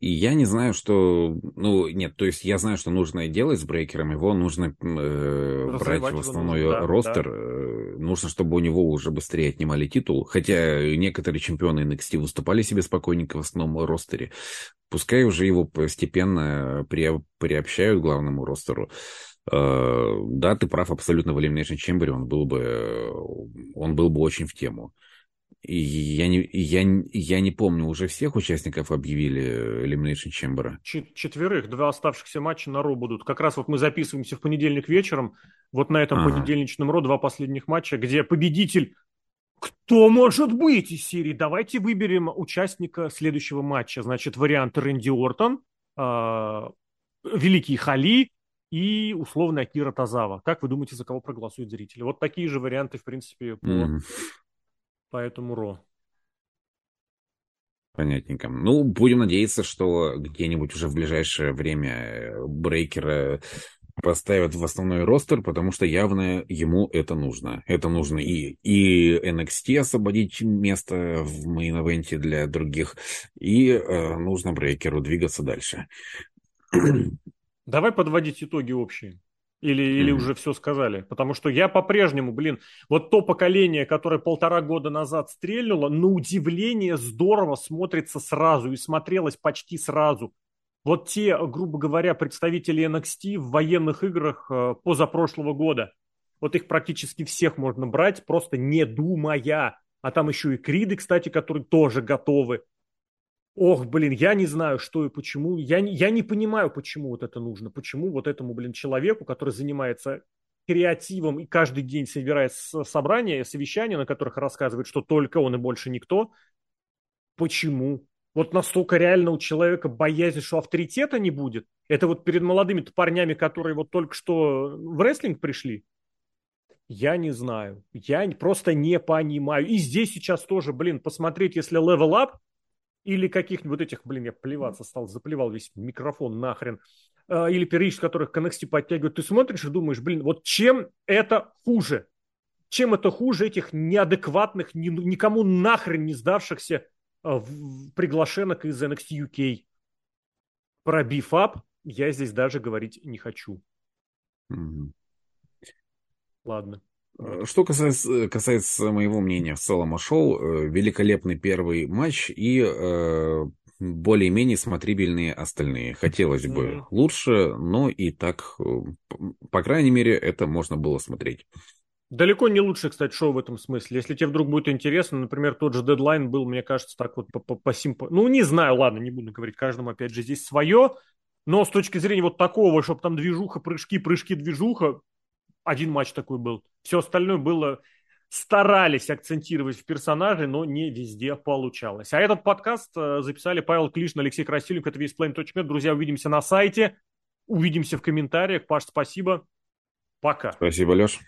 И я не знаю, что... Ну, нет, то есть я знаю, что нужно делать с брейкером. Его нужно э, брать в основной нужно, ростер. Да. Э, нужно, чтобы у него уже быстрее отнимали титул. Хотя некоторые чемпионы NXT выступали себе спокойненько в основном ростере. Пускай уже его постепенно при, приобщают к главному ростеру. Э, да, ты прав абсолютно в Elimination Chamber. Он был бы, он был бы очень в тему. И я не, я, я не помню, уже всех участников объявили Elimination Chamber? Четверых, два оставшихся матча на Ро будут. Как раз вот мы записываемся в понедельник вечером, вот на этом ага. понедельничном Ро два последних матча, где победитель кто может быть из серии? Давайте выберем участника следующего матча. Значит, вариант Рэнди Ортон, э, Великий Хали и условно Акира Тазава. Как вы думаете, за кого проголосуют зрители? Вот такие же варианты, в принципе, по, mm Поэтому Ро. Понятненько. Ну, будем надеяться, что где-нибудь уже в ближайшее время э, Брейкера поставят в основной ростер, потому что явно ему это нужно. Это нужно и, и NXT освободить место в мейн-эвенте для других, и э, нужно Брейкеру двигаться дальше. Давай подводить итоги общие. Или, mm-hmm. или уже все сказали? Потому что я по-прежнему, блин, вот то поколение, которое полтора года назад стрельнуло, на удивление здорово смотрится сразу и смотрелось почти сразу. Вот те, грубо говоря, представители NXT в военных играх э, позапрошлого года, вот их практически всех можно брать, просто не думая. А там еще и Криды, кстати, которые тоже готовы. Ох, блин, я не знаю, что и почему. Я, я не понимаю, почему вот это нужно. Почему вот этому, блин, человеку, который занимается креативом и каждый день собирает собрания, совещания, на которых рассказывает, что только он и больше никто. Почему? Вот настолько реально у человека боязнь, что авторитета не будет. Это вот перед молодыми парнями, которые вот только что в рестлинг пришли. Я не знаю. Я просто не понимаю. И здесь сейчас тоже, блин, посмотреть, если level up, или каких-нибудь этих, блин, я плеваться стал, заплевал весь микрофон нахрен, а, или периодически которых к NXT подтягивают, ты смотришь и думаешь, блин, вот чем это хуже? Чем это хуже этих неадекватных, ни, никому нахрен не сдавшихся а, приглашенок из NXT UK? Про бифап я здесь даже говорить не хочу. Mm-hmm. Ладно. Э, что касается, касается моего мнения в целом о шоу, э, великолепный первый матч и э, более-менее смотрибельные остальные. Хотелось бы лучше, но и так, по крайней мере, это можно было смотреть. Далеко не лучше, кстати, шоу в этом смысле. Если тебе вдруг будет интересно, например, тот же дедлайн был, мне кажется, так вот по, по, по симпо... Ну, не знаю, ладно, не буду говорить, каждому, опять же, здесь свое. Но с точки зрения вот такого, чтобы там движуха, прыжки, прыжки, движуха, один матч такой был. Все остальное было... Старались акцентировать в персонаже, но не везде получалось. А этот подкаст э, записали Павел Клишин, Алексей Красильников. Это весьplain.net. Друзья, увидимся на сайте. Увидимся в комментариях. Паш, спасибо. Пока. Спасибо, Леш.